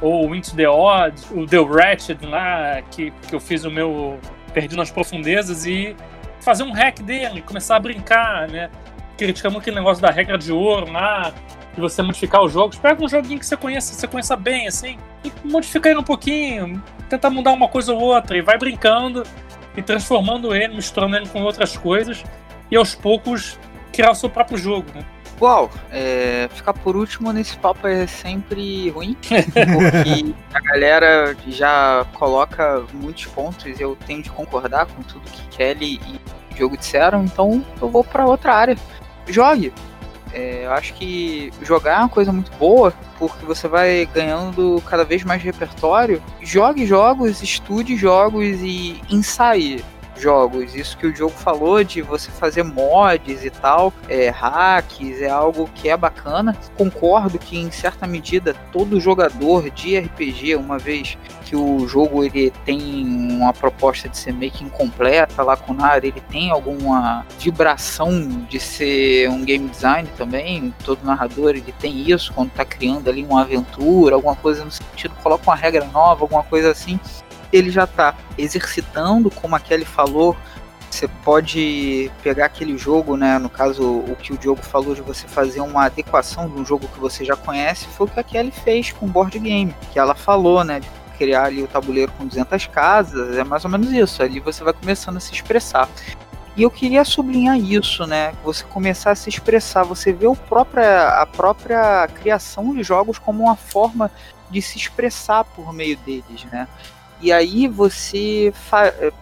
ou Into the Odd, o The Ratchet lá, que, que eu fiz o meu Perdido nas Profundezas e fazer um hack dele, começar a brincar, né? Criticamos aquele negócio da regra de ouro lá, de você modificar os jogos. Pega um joguinho que você conheça, você conheça bem, assim, e modifica ele um pouquinho, tenta mudar uma coisa ou outra, e vai brincando e transformando ele, misturando ele com outras coisas e aos poucos criar o seu próprio jogo, né? Uau, é, ficar por último nesse papo é sempre ruim, porque a galera já coloca muitos pontos e eu tenho de concordar com tudo que Kelly e o Diogo disseram, então eu vou para outra área. Jogue, é, eu acho que jogar é uma coisa muito boa, porque você vai ganhando cada vez mais repertório. Jogue jogos, estude jogos e ensaie jogos. Isso que o jogo falou de você fazer mods e tal, é, hacks, é algo que é bacana. Concordo que em certa medida todo jogador de RPG, uma vez que o jogo ele tem uma proposta de ser meio que incompleta, lacunar, ele tem alguma vibração de ser um game design também. Todo narrador ele tem isso quando está criando ali uma aventura, alguma coisa no sentido, coloca uma regra nova, alguma coisa assim ele já está exercitando, como a Kelly falou, você pode pegar aquele jogo, né? No caso, o que o Diogo falou de você fazer uma adequação de um jogo que você já conhece, foi o que a Kelly fez com board game, que ela falou, né? De criar ali o tabuleiro com 200 casas, é mais ou menos isso. Ali você vai começando a se expressar. E eu queria sublinhar isso, né? Você começar a se expressar, você vê o própria, a própria criação de jogos como uma forma de se expressar por meio deles, né? E aí você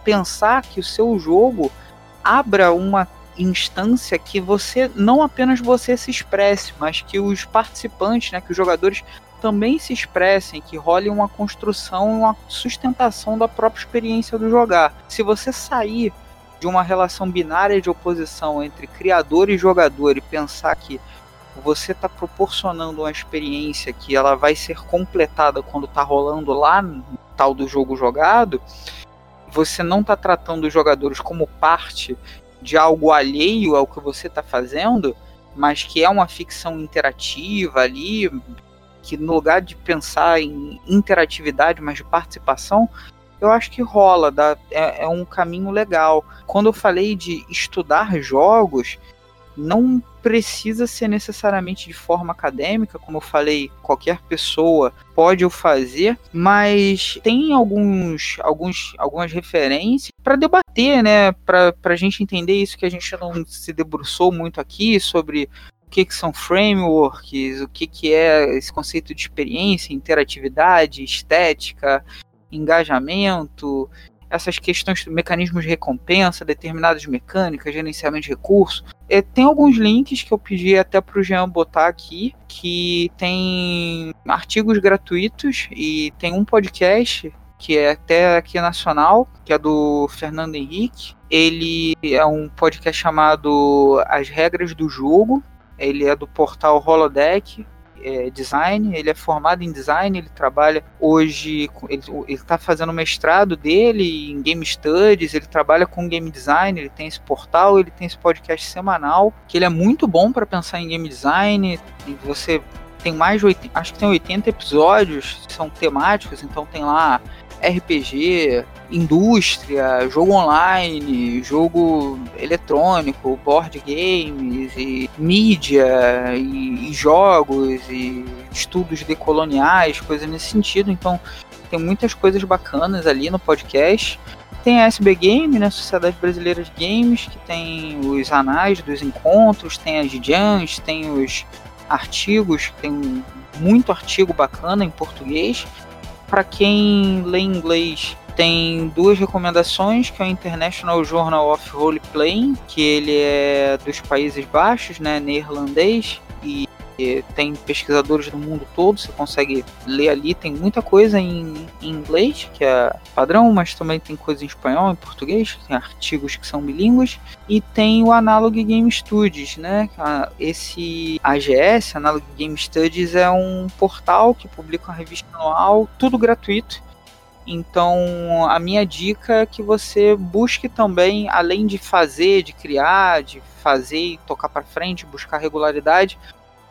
pensar que o seu jogo abra uma instância que você não apenas você se expresse, mas que os participantes, né, que os jogadores também se expressem, que role uma construção, uma sustentação da própria experiência do jogar. Se você sair de uma relação binária de oposição entre criador e jogador e pensar que você está proporcionando uma experiência que ela vai ser completada quando está rolando lá tal do jogo jogado, você não está tratando os jogadores como parte de algo alheio ao que você está fazendo, mas que é uma ficção interativa ali, que no lugar de pensar em interatividade, mas de participação, eu acho que rola, dá, é, é um caminho legal. Quando eu falei de estudar jogos, não precisa ser necessariamente de forma acadêmica, como eu falei, qualquer pessoa pode o fazer, mas tem alguns, alguns, algumas referências para debater, né? Para a gente entender isso que a gente não se debruçou muito aqui sobre o que, que são frameworks, o que, que é esse conceito de experiência, interatividade, estética, engajamento essas questões, mecanismos de recompensa, determinadas mecânicas, gerenciamento de recursos. É, tem alguns links que eu pedi até para o Jean botar aqui, que tem artigos gratuitos e tem um podcast que é até aqui nacional, que é do Fernando Henrique. Ele é um podcast chamado As Regras do Jogo. Ele é do portal Holodeck, é, design, ele é formado em design, ele trabalha hoje, ele está fazendo o mestrado dele em Game Studies, ele trabalha com game design, ele tem esse portal, ele tem esse podcast semanal, que ele é muito bom para pensar em game design, você tem mais de 80, acho que tem 80 episódios, são temáticos, então tem lá RPG, indústria, jogo online, jogo eletrônico, board games, e mídia, e, e jogos, e estudos decoloniais, coisas nesse sentido. Então, tem muitas coisas bacanas ali no podcast. Tem a SB Game, né, Sociedade Brasileira de Games, que tem os anais dos encontros, tem as jams, tem os artigos, tem muito artigo bacana em português. Para quem lê inglês, tem duas recomendações, que é o International Journal of Role Playing, que ele é dos Países Baixos, né, neerlandês, e tem pesquisadores do mundo todo, você consegue ler ali, tem muita coisa em, em, inglês, que é padrão, mas também tem coisa em espanhol, em português, tem artigos que são bilíngues, e tem o Analog Game Studies, né? Esse AGS, Analog Game Studies, é um portal que publica uma revista anual, tudo gratuito. Então, a minha dica é que você busque também, além de fazer, de criar, de fazer e tocar para frente, buscar regularidade,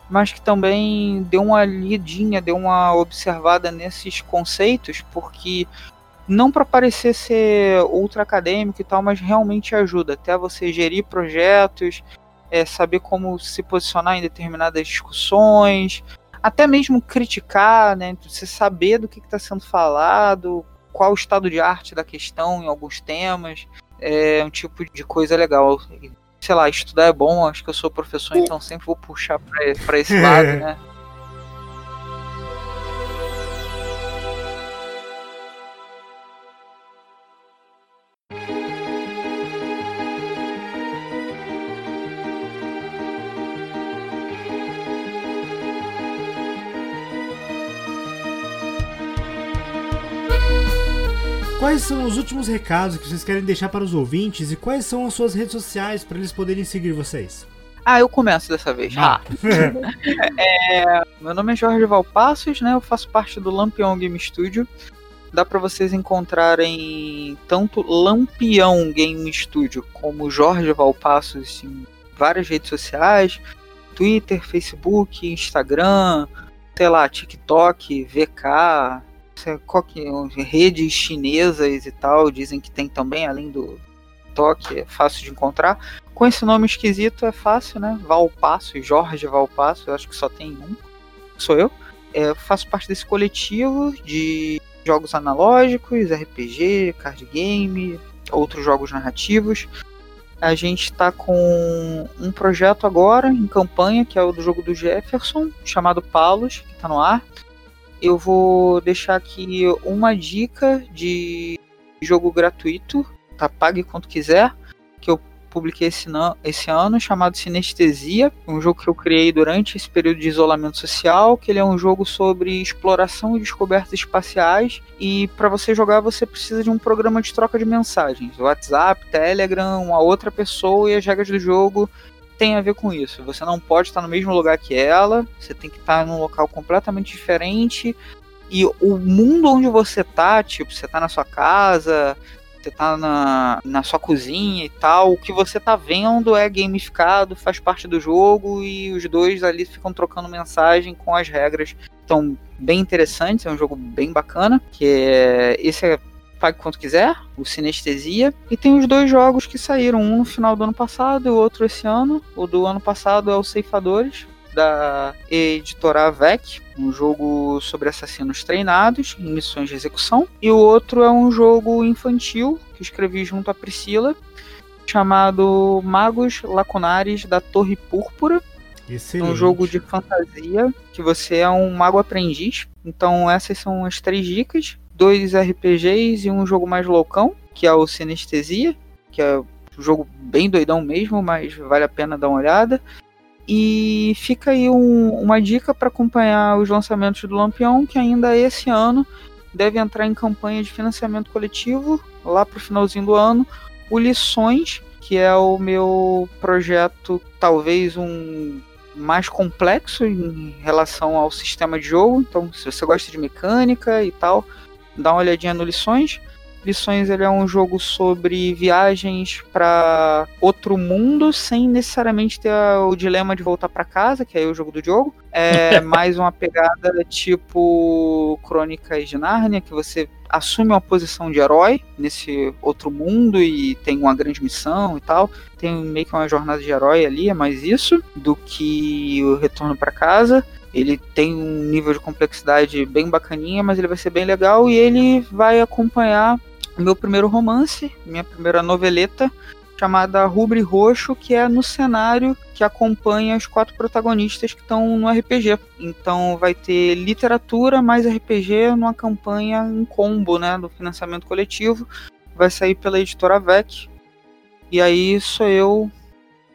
mas que também deu uma lidinha, deu uma observada nesses conceitos, porque não para parecer ser ultra acadêmico e tal, mas realmente ajuda. Até você gerir projetos, é, saber como se posicionar em determinadas discussões, até mesmo criticar, né, você saber do que está sendo falado, qual o estado de arte da questão em alguns temas, é um tipo de coisa legal sei lá, estudar é bom, acho que eu sou professor, então sempre vou puxar para esse lado, né? Quais são os últimos recados que vocês querem deixar para os ouvintes e quais são as suas redes sociais para eles poderem seguir vocês? Ah, eu começo dessa vez. Ah. é, meu nome é Jorge Valpassos, né? Eu faço parte do Lampião Game Studio. Dá para vocês encontrarem tanto Lampião Game Studio como Jorge Valpassos em várias redes sociais, Twitter, Facebook, Instagram, sei lá, TikTok, VK, redes chinesas e tal, dizem que tem também, além do toque, é fácil de encontrar. Com esse nome esquisito é fácil, né? Valpasso, Jorge Valpasso, eu acho que só tem um, sou eu. É, faço parte desse coletivo de jogos analógicos, RPG, card game, outros jogos narrativos. A gente está com um projeto agora em campanha, que é o do jogo do Jefferson, chamado Palos, que está no ar eu vou deixar aqui uma dica de jogo gratuito, tá? Pague quanto quiser, que eu publiquei esse, esse ano, chamado Sinestesia, um jogo que eu criei durante esse período de isolamento social, que ele é um jogo sobre exploração e descobertas espaciais, e para você jogar você precisa de um programa de troca de mensagens, WhatsApp, Telegram, uma outra pessoa e as regras do jogo tem a ver com isso. Você não pode estar no mesmo lugar que ela, você tem que estar num local completamente diferente. E o mundo onde você tá, tipo, você tá na sua casa, você tá na, na sua cozinha e tal, o que você tá vendo é gamificado, faz parte do jogo e os dois ali ficam trocando mensagem com as regras. Então, bem interessantes, é um jogo bem bacana, que é esse é pague quanto quiser, o Sinestesia. E tem os dois jogos que saíram, um no final do ano passado e o outro esse ano. O do ano passado é o Ceifadores, da editora VEC, um jogo sobre assassinos treinados em missões de execução. E o outro é um jogo infantil que escrevi junto a Priscila, chamado Magos Lacunares da Torre Púrpura. Excelente. É um jogo de fantasia que você é um mago aprendiz. Então essas são as três dicas dois RPGs e um jogo mais loucão, que é o Sinestesia, que é um jogo bem doidão mesmo, mas vale a pena dar uma olhada. E fica aí um, uma dica para acompanhar os lançamentos do Lampião, que ainda esse ano, deve entrar em campanha de financiamento coletivo lá para o finalzinho do ano. O Lições, que é o meu projeto, talvez um mais complexo em relação ao sistema de jogo. Então, se você gosta de mecânica e tal, dá uma olhadinha no Lições. Lições ele é um jogo sobre viagens para outro mundo sem necessariamente ter o dilema de voltar para casa, que é o jogo do jogo. É mais uma pegada tipo Crônicas de Nárnia, que você assume uma posição de herói nesse outro mundo e tem uma grande missão e tal. Tem meio que uma jornada de herói ali, é mais isso do que o retorno para casa. Ele tem um nível de complexidade bem bacaninha, mas ele vai ser bem legal e ele vai acompanhar meu primeiro romance, minha primeira noveleta, chamada Rubre Roxo, que é no cenário que acompanha os quatro protagonistas que estão no RPG. Então vai ter literatura mais RPG numa campanha em combo, né, do financiamento coletivo. Vai sair pela editora VEC. E aí sou eu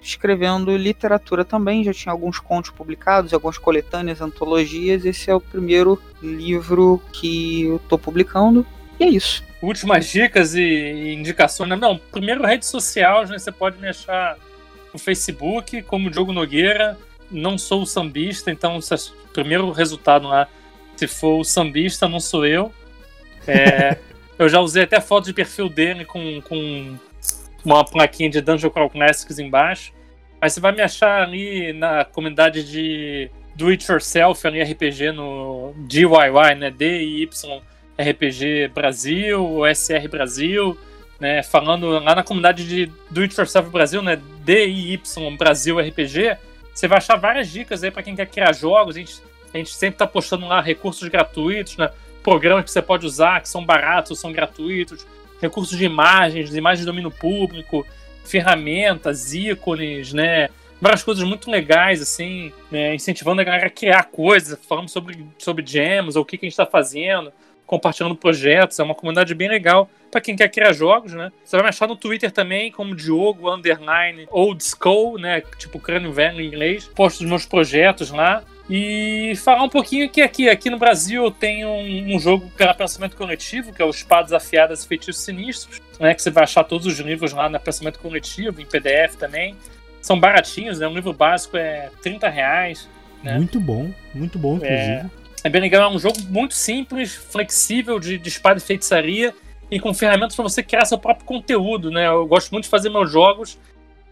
escrevendo literatura também, já tinha alguns contos publicados, algumas coletâneas, antologias. Esse é o primeiro livro que eu estou publicando. E é isso últimas dicas e indicações. Né? Não, primeiro rede social, né? você pode me achar no Facebook como Diogo Nogueira. Não sou o sambista, então o primeiro resultado lá, se for o sambista, não sou eu. É, eu já usei até foto de perfil dele com, com uma plaquinha de Dungeon Crawl Classics embaixo. Mas você vai me achar ali na comunidade de Do It Yourself, ali RPG no DIY, né? D-I-Y RPG Brasil, SR Brasil, né, falando lá na comunidade de Do It Yourself Brasil, né, DIY Brasil RPG, você vai achar várias dicas aí para quem quer criar jogos. A gente, a gente sempre está postando lá recursos gratuitos, né, programas que você pode usar, que são baratos, são gratuitos, recursos de imagens, imagens de domínio público, ferramentas, ícones, né, várias coisas muito legais, assim, né, incentivando a galera a criar coisas, falando sobre, sobre gems, ou o que, que a gente está fazendo, compartilhando projetos, é uma comunidade bem legal para quem quer criar jogos, né? Você vai me achar no Twitter também como Diogo Underline Old School, né? Tipo crânio velho em inglês. Posto os meus projetos lá. E falar um pouquinho que aqui, aqui no Brasil tem um, um jogo para pensamento coletivo, que é o Espadas Afiadas e Feitiços Sinistros, né? Que você vai achar todos os livros lá na pensamento coletivo, em PDF também. São baratinhos, né? Um livro básico é 30 reais. Né? Muito bom, muito bom, inclusive. É... É bem legal, é um jogo muito simples, flexível, de, de espada e feitiçaria, e com ferramentas para você criar seu próprio conteúdo, né? Eu gosto muito de fazer meus jogos,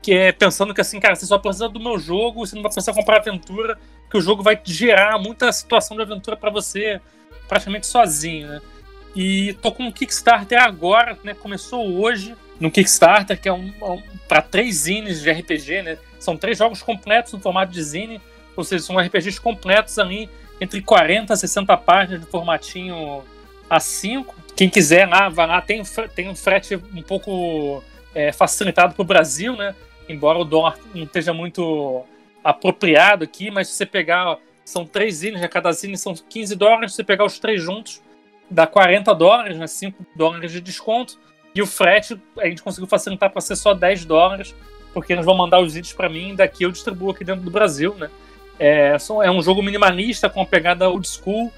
que é pensando que assim, cara, você só precisa do meu jogo, você não vai precisar comprar aventura, que o jogo vai gerar muita situação de aventura para você praticamente sozinho, né? E tô com um Kickstarter agora, né? Começou hoje no Kickstarter, que é um, um para três zines de RPG, né? São três jogos completos no formato de zine, ou seja, são RPGs completos ali entre 40 a 60 páginas de formatinho A5. Quem quiser lá, vai lá. Tem, tem um frete um pouco é, facilitado para o Brasil, né? Embora o dólar não esteja muito apropriado aqui, mas se você pegar, são três zines, a cada zine são 15 dólares, se você pegar os três juntos, dá 40 dólares, né? 5 dólares de desconto. E o frete a gente conseguiu facilitar para ser só 10 dólares, porque eles vão mandar os itens para mim e daqui eu distribuo aqui dentro do Brasil, né? É, é um jogo minimalista com uma pegada old school,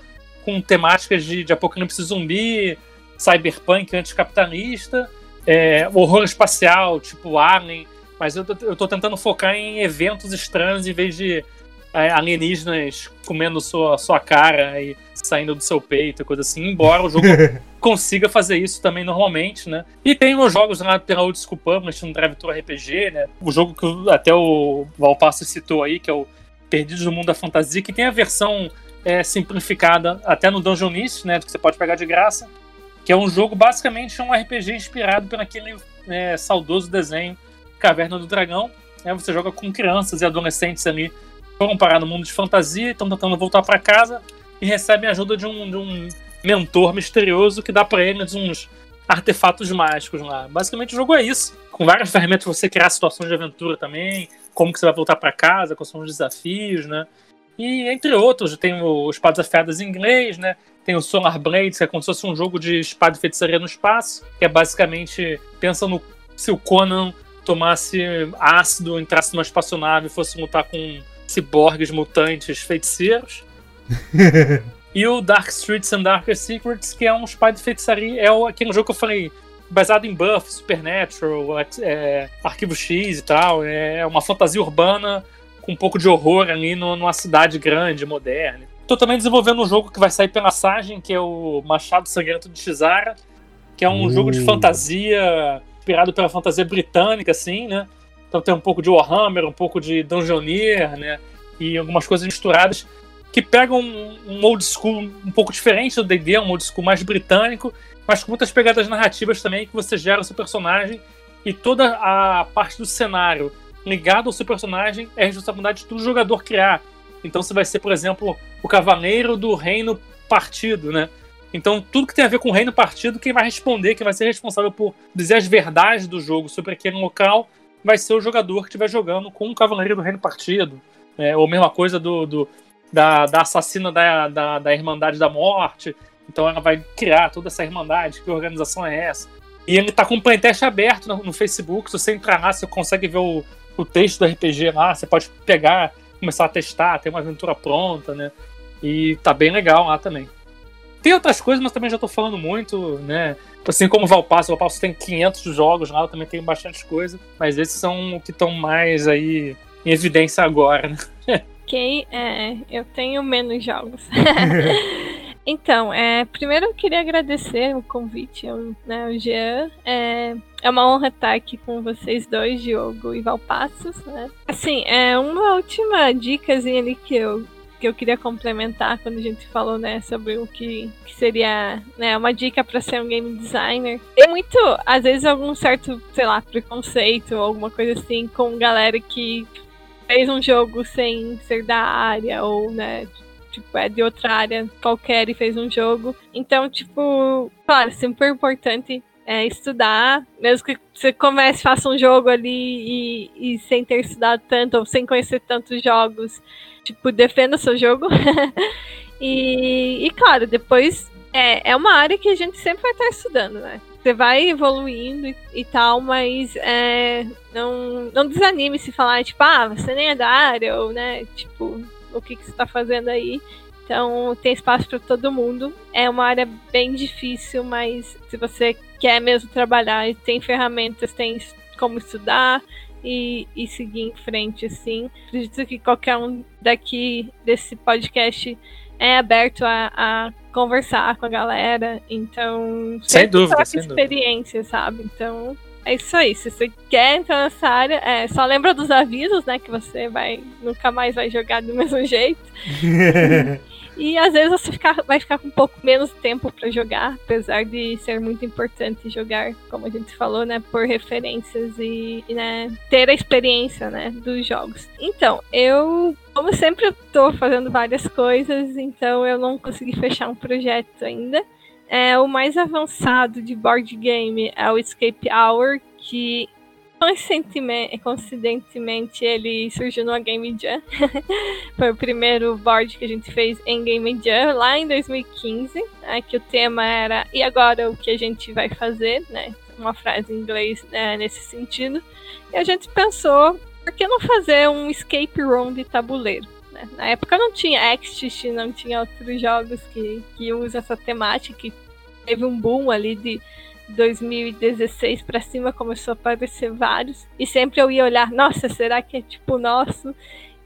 com temáticas de, de apocalipse zumbi, cyberpunk anticapitalista, é, horror espacial, tipo Alien, mas eu, eu tô tentando focar em eventos estranhos em vez de é, alienígenas comendo sua, sua cara e saindo do seu peito, coisa assim, embora o jogo consiga fazer isso também normalmente, né? E tem os jogos lá pela Old School Publishing, no Drive Tour RPG, né? O jogo que até o Valpasso citou aí, que é o Perdidos no Mundo da Fantasia, que tem a versão é, simplificada até no Dungeonist, né, que você pode pegar de graça, que é um jogo basicamente um RPG inspirado pelo aquele é, saudoso desenho Caverna do Dragão. Né, você joga com crianças e adolescentes ali, foram parar no mundo de fantasia, estão tentando voltar para casa e recebem a ajuda de um, de um mentor misterioso que dá para eles uns artefatos mágicos lá. Basicamente o jogo é isso, com várias ferramentas você criar situações de aventura também, como que você vai voltar para casa, quais são os desafios, né? E entre outros, tem o Espadas Afiadas em inglês, né? Tem o Solar Blades, que é como se fosse um jogo de espada e feitiçaria no espaço, que é basicamente, pensa no se o Conan tomasse ácido, entrasse numa espaçonave e fosse lutar com ciborgues mutantes feiticeiros. E o Dark Streets and Darker Secrets, que é um spy de feitiçaria, é aquele jogo que eu falei, baseado em Buff, Supernatural, é, Arquivo X e tal. É uma fantasia urbana com um pouco de horror ali numa cidade grande, moderna. Tô também desenvolvendo um jogo que vai sair pela Sagem, que é o Machado Sangrento de Shizara, que é um Uh. jogo de fantasia inspirado pela fantasia britânica, assim, né? Então tem um pouco de Warhammer, um pouco de Dungeoneer, né? E algumas coisas misturadas que pegam um, um old school um pouco diferente do D&D, um old school mais britânico, mas com muitas pegadas narrativas também que você gera o seu personagem e toda a parte do cenário ligado ao seu personagem é responsabilidade do jogador criar. Então você vai ser, por exemplo, o cavaleiro do reino partido, né? Então tudo que tem a ver com o reino partido, quem vai responder, quem vai ser responsável por dizer as verdades do jogo sobre aquele local, vai ser o jogador que estiver jogando com o cavaleiro do reino partido. É, ou mesma coisa do, do- da, da assassina da, da, da Irmandade da Morte. Então ela vai criar toda essa irmandade, que organização é essa. E ele tá com um playtest aberto no, no Facebook. Se você entrar lá, você consegue ver o, o texto do RPG lá. Você pode pegar, começar a testar, tem uma aventura pronta, né? E tá bem legal lá também. Tem outras coisas, mas também já tô falando muito, né? Assim como o Valpasso, o Valpasso tem 500 jogos lá, também tenho bastante coisa. Mas esses são o que estão mais aí em evidência agora, né? Ok, é, eu tenho menos jogos. então, é, primeiro eu queria agradecer o convite ao, né, ao Jean. É, é uma honra estar aqui com vocês dois, Diogo e Valpassos. Né? Assim, é uma última dicasinha ali que eu, que eu queria complementar quando a gente falou né, sobre o que, que seria né, uma dica para ser um game designer. Tem muito, às vezes, algum certo, sei lá, preconceito ou alguma coisa assim com galera que fez um jogo sem ser da área ou, né, tipo, é de outra área qualquer e fez um jogo. Então, tipo, claro, super importante é estudar, mesmo que você comece, faça um jogo ali e, e sem ter estudado tanto ou sem conhecer tantos jogos, tipo, defenda seu jogo. e, e, claro, depois é, é uma área que a gente sempre vai estar estudando, né? Você vai evoluindo e, e tal, mas é, não, não desanime se falar, tipo, ah, você nem é da área, ou, né, tipo, o que, que você tá fazendo aí. Então, tem espaço para todo mundo. É uma área bem difícil, mas se você quer mesmo trabalhar e tem ferramentas, tem como estudar e, e seguir em frente, assim. Acredito que qualquer um daqui desse podcast é aberto a, a conversar com a galera. Então, Sem dúvida, troca sem dúvida. experiência, sabe? Então, é isso aí. Se você quer entrar nessa área, é, só lembra dos avisos, né? Que você vai nunca mais vai jogar do mesmo jeito. E às vezes você vai ficar com um pouco menos tempo para jogar, apesar de ser muito importante jogar, como a gente falou, né, por referências e, né, ter a experiência, né, dos jogos. Então, eu, como sempre, tô fazendo várias coisas, então eu não consegui fechar um projeto ainda. É, o mais avançado de board game é o Escape Hour, que coincidentemente, ele surgiu numa Game Jam. Foi o primeiro board que a gente fez em Game Jam lá em 2015, né, que o tema era e agora o que a gente vai fazer, né? Uma frase em inglês né, nesse sentido. E a gente pensou, por que não fazer um escape room de tabuleiro? né? Na época não tinha Exist, não tinha outros jogos que, que usam essa temática, que teve um boom ali de 2016 pra cima começou a aparecer vários e sempre eu ia olhar, nossa, será que é tipo nosso?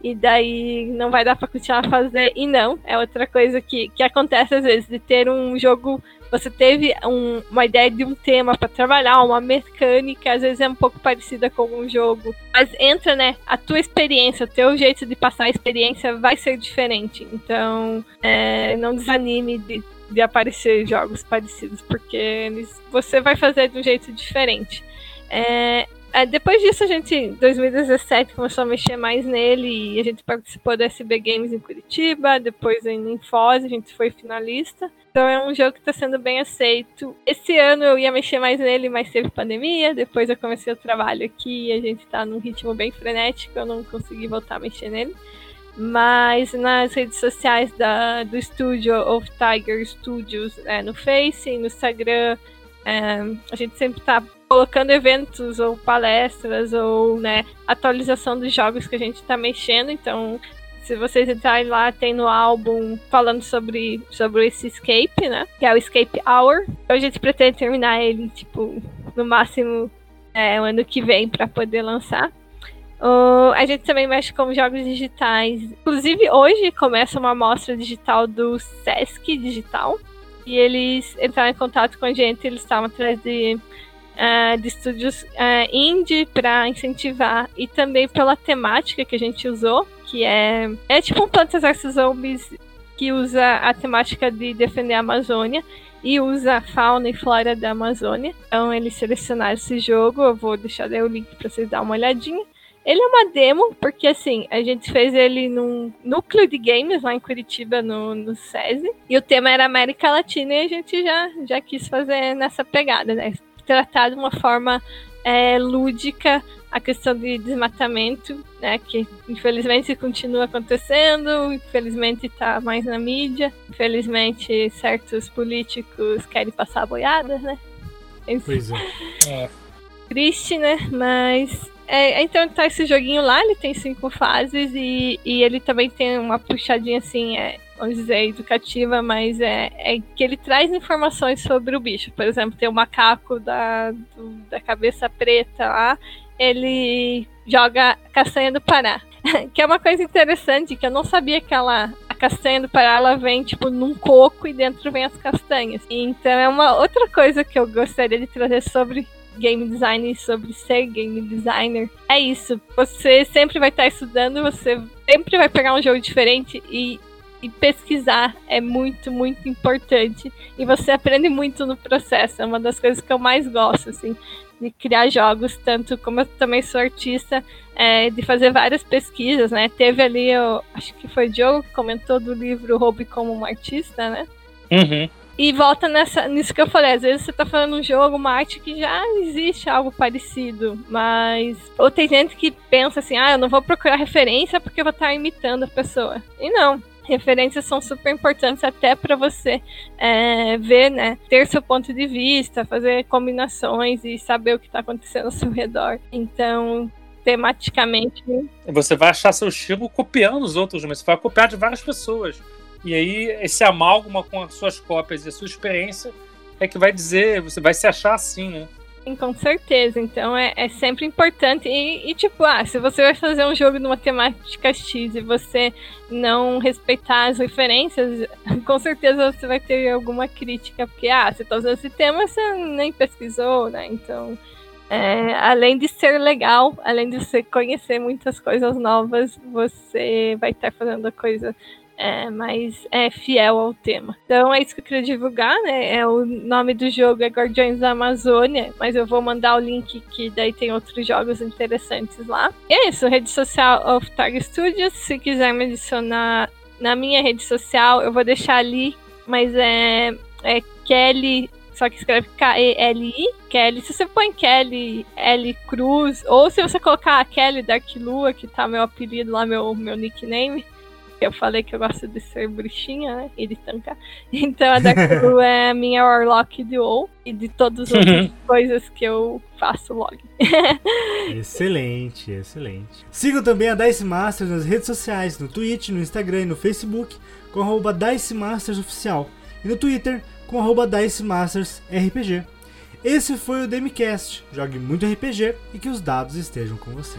E daí não vai dar pra continuar a fazer. E não, é outra coisa que, que acontece às vezes, de ter um jogo. Você teve um- uma ideia de um tema pra trabalhar, uma mecânica, às vezes é um pouco parecida com um jogo. Mas entra, né? A tua experiência, o teu jeito de passar a experiência vai ser diferente. Então, é, não desanime de, de aparecer jogos parecidos, porque eles, você vai fazer de um jeito diferente. É, é, depois disso, a gente, em 2017, começou a mexer mais nele e a gente participou do SB Games em Curitiba, depois em, Foz, a gente foi finalista. Então é um jogo que está sendo bem aceito. Esse ano eu ia mexer mais nele, mas teve pandemia. Depois eu comecei o trabalho aqui e a gente está num ritmo bem frenético, eu não consegui voltar a mexer nele. Mas nas redes sociais da, do estúdio of Tiger Studios, é, no Face, no Instagram, é, a gente sempre está colocando eventos ou palestras ou né, atualização dos jogos que a gente está mexendo. Então, Se vocês entrarem lá, tem no álbum falando sobre, sobre esse escape, né? Que é o Escape Hour. Então a gente pretende terminar ele, tipo, no máximo é, o ano que vem para poder lançar. Uh, a gente também mexe com jogos digitais. Inclusive, hoje começa uma amostra digital do Sesc Digital. E eles entraram em contato com a gente, eles estavam atrás de, uh, de estúdios uh, indie para incentivar. E também pela temática que a gente usou, que é, é tipo um Plantas vs Zombies que usa a temática de defender a Amazônia e usa a fauna e flora da Amazônia. Então eles selecionaram esse jogo, eu vou deixar o link para vocês dar uma olhadinha. Ele é uma demo, porque assim, a gente fez ele num núcleo de games lá em Curitiba, no, no SESI. E o tema era América Latina e a gente já, já quis fazer nessa pegada, né? Tratar de uma forma é, lúdica a questão de desmatamento, né, que infelizmente continua acontecendo, infelizmente está mais na mídia, infelizmente certos políticos querem passar a boiada, né? Pois é. É. Triste, né? Mas é, então tá esse joguinho lá, ele tem cinco fases e, e ele também tem uma puxadinha assim, é, vamos dizer, educativa, mas é, é que ele traz informações sobre o bicho. Por exemplo, tem o macaco da, do, da cabeça preta lá, ele joga castanha do Pará. que é uma coisa interessante, que eu não sabia que ela. A castanha do Pará ela vem tipo num coco e dentro vem as castanhas. Então é uma outra coisa que eu gostaria de trazer sobre game design, sobre ser game designer. É isso. Você sempre vai estar estudando, você sempre vai pegar um jogo diferente e e pesquisar é muito, muito importante. E você aprende muito no processo. É uma das coisas que eu mais gosto, assim de criar jogos, tanto como eu também sou artista, é, de fazer várias pesquisas, né? Teve ali, eu, acho que foi o Diogo que comentou do livro Hobby como um artista, né? Uhum. E volta nessa, nisso que eu falei, às vezes você tá falando um jogo, uma arte que já existe algo parecido, mas. Ou tem gente que pensa assim, ah, eu não vou procurar referência porque eu vou estar imitando a pessoa. E não, referências são super importantes até para você é, ver, né, ter seu ponto de vista, fazer combinações e saber o que está acontecendo ao seu redor. Então, tematicamente. Você vai achar seu estilo copiando os outros, mas você vai copiar de várias pessoas. E aí, esse amálgama com as suas cópias e a sua experiência é que vai dizer, você vai se achar assim, né? Sim, com certeza. Então é, é sempre importante. E, e, tipo, ah, se você vai fazer um jogo de matemática X e você não respeitar as referências, com certeza você vai ter alguma crítica, porque, ah, você tá usando esse tema, você nem pesquisou, né? Então, é, além de ser legal, além de você conhecer muitas coisas novas, você vai estar fazendo coisa é, mais é, fiel ao tema. Então é isso que eu queria divulgar, né? É, o nome do jogo é Guardiões da Amazônia, mas eu vou mandar o link que daí tem outros jogos interessantes lá. E é isso, rede social of Target Studios. Se quiser me adicionar na minha rede social, eu vou deixar ali, mas é, é Kelly só que escreve K-E-L-I, Kelly. Se você põe Kelly L Cruz, ou se você colocar Kelly Dark Lua, que tá meu apelido lá, meu, meu nickname, eu falei que eu gosto de ser bruxinha, né? E de tancar. Então a Dark Blue é a minha Warlock de WoW e de todas as outras coisas que eu faço log. excelente, excelente. Sigam também a Dice Masters nas redes sociais, no Twitch, no Instagram e no Facebook, com arroba Dice Masters Oficial. E no Twitter, com arroba Dice Masters RPG. Esse foi o Demicast. Jogue muito RPG e que os dados estejam com você.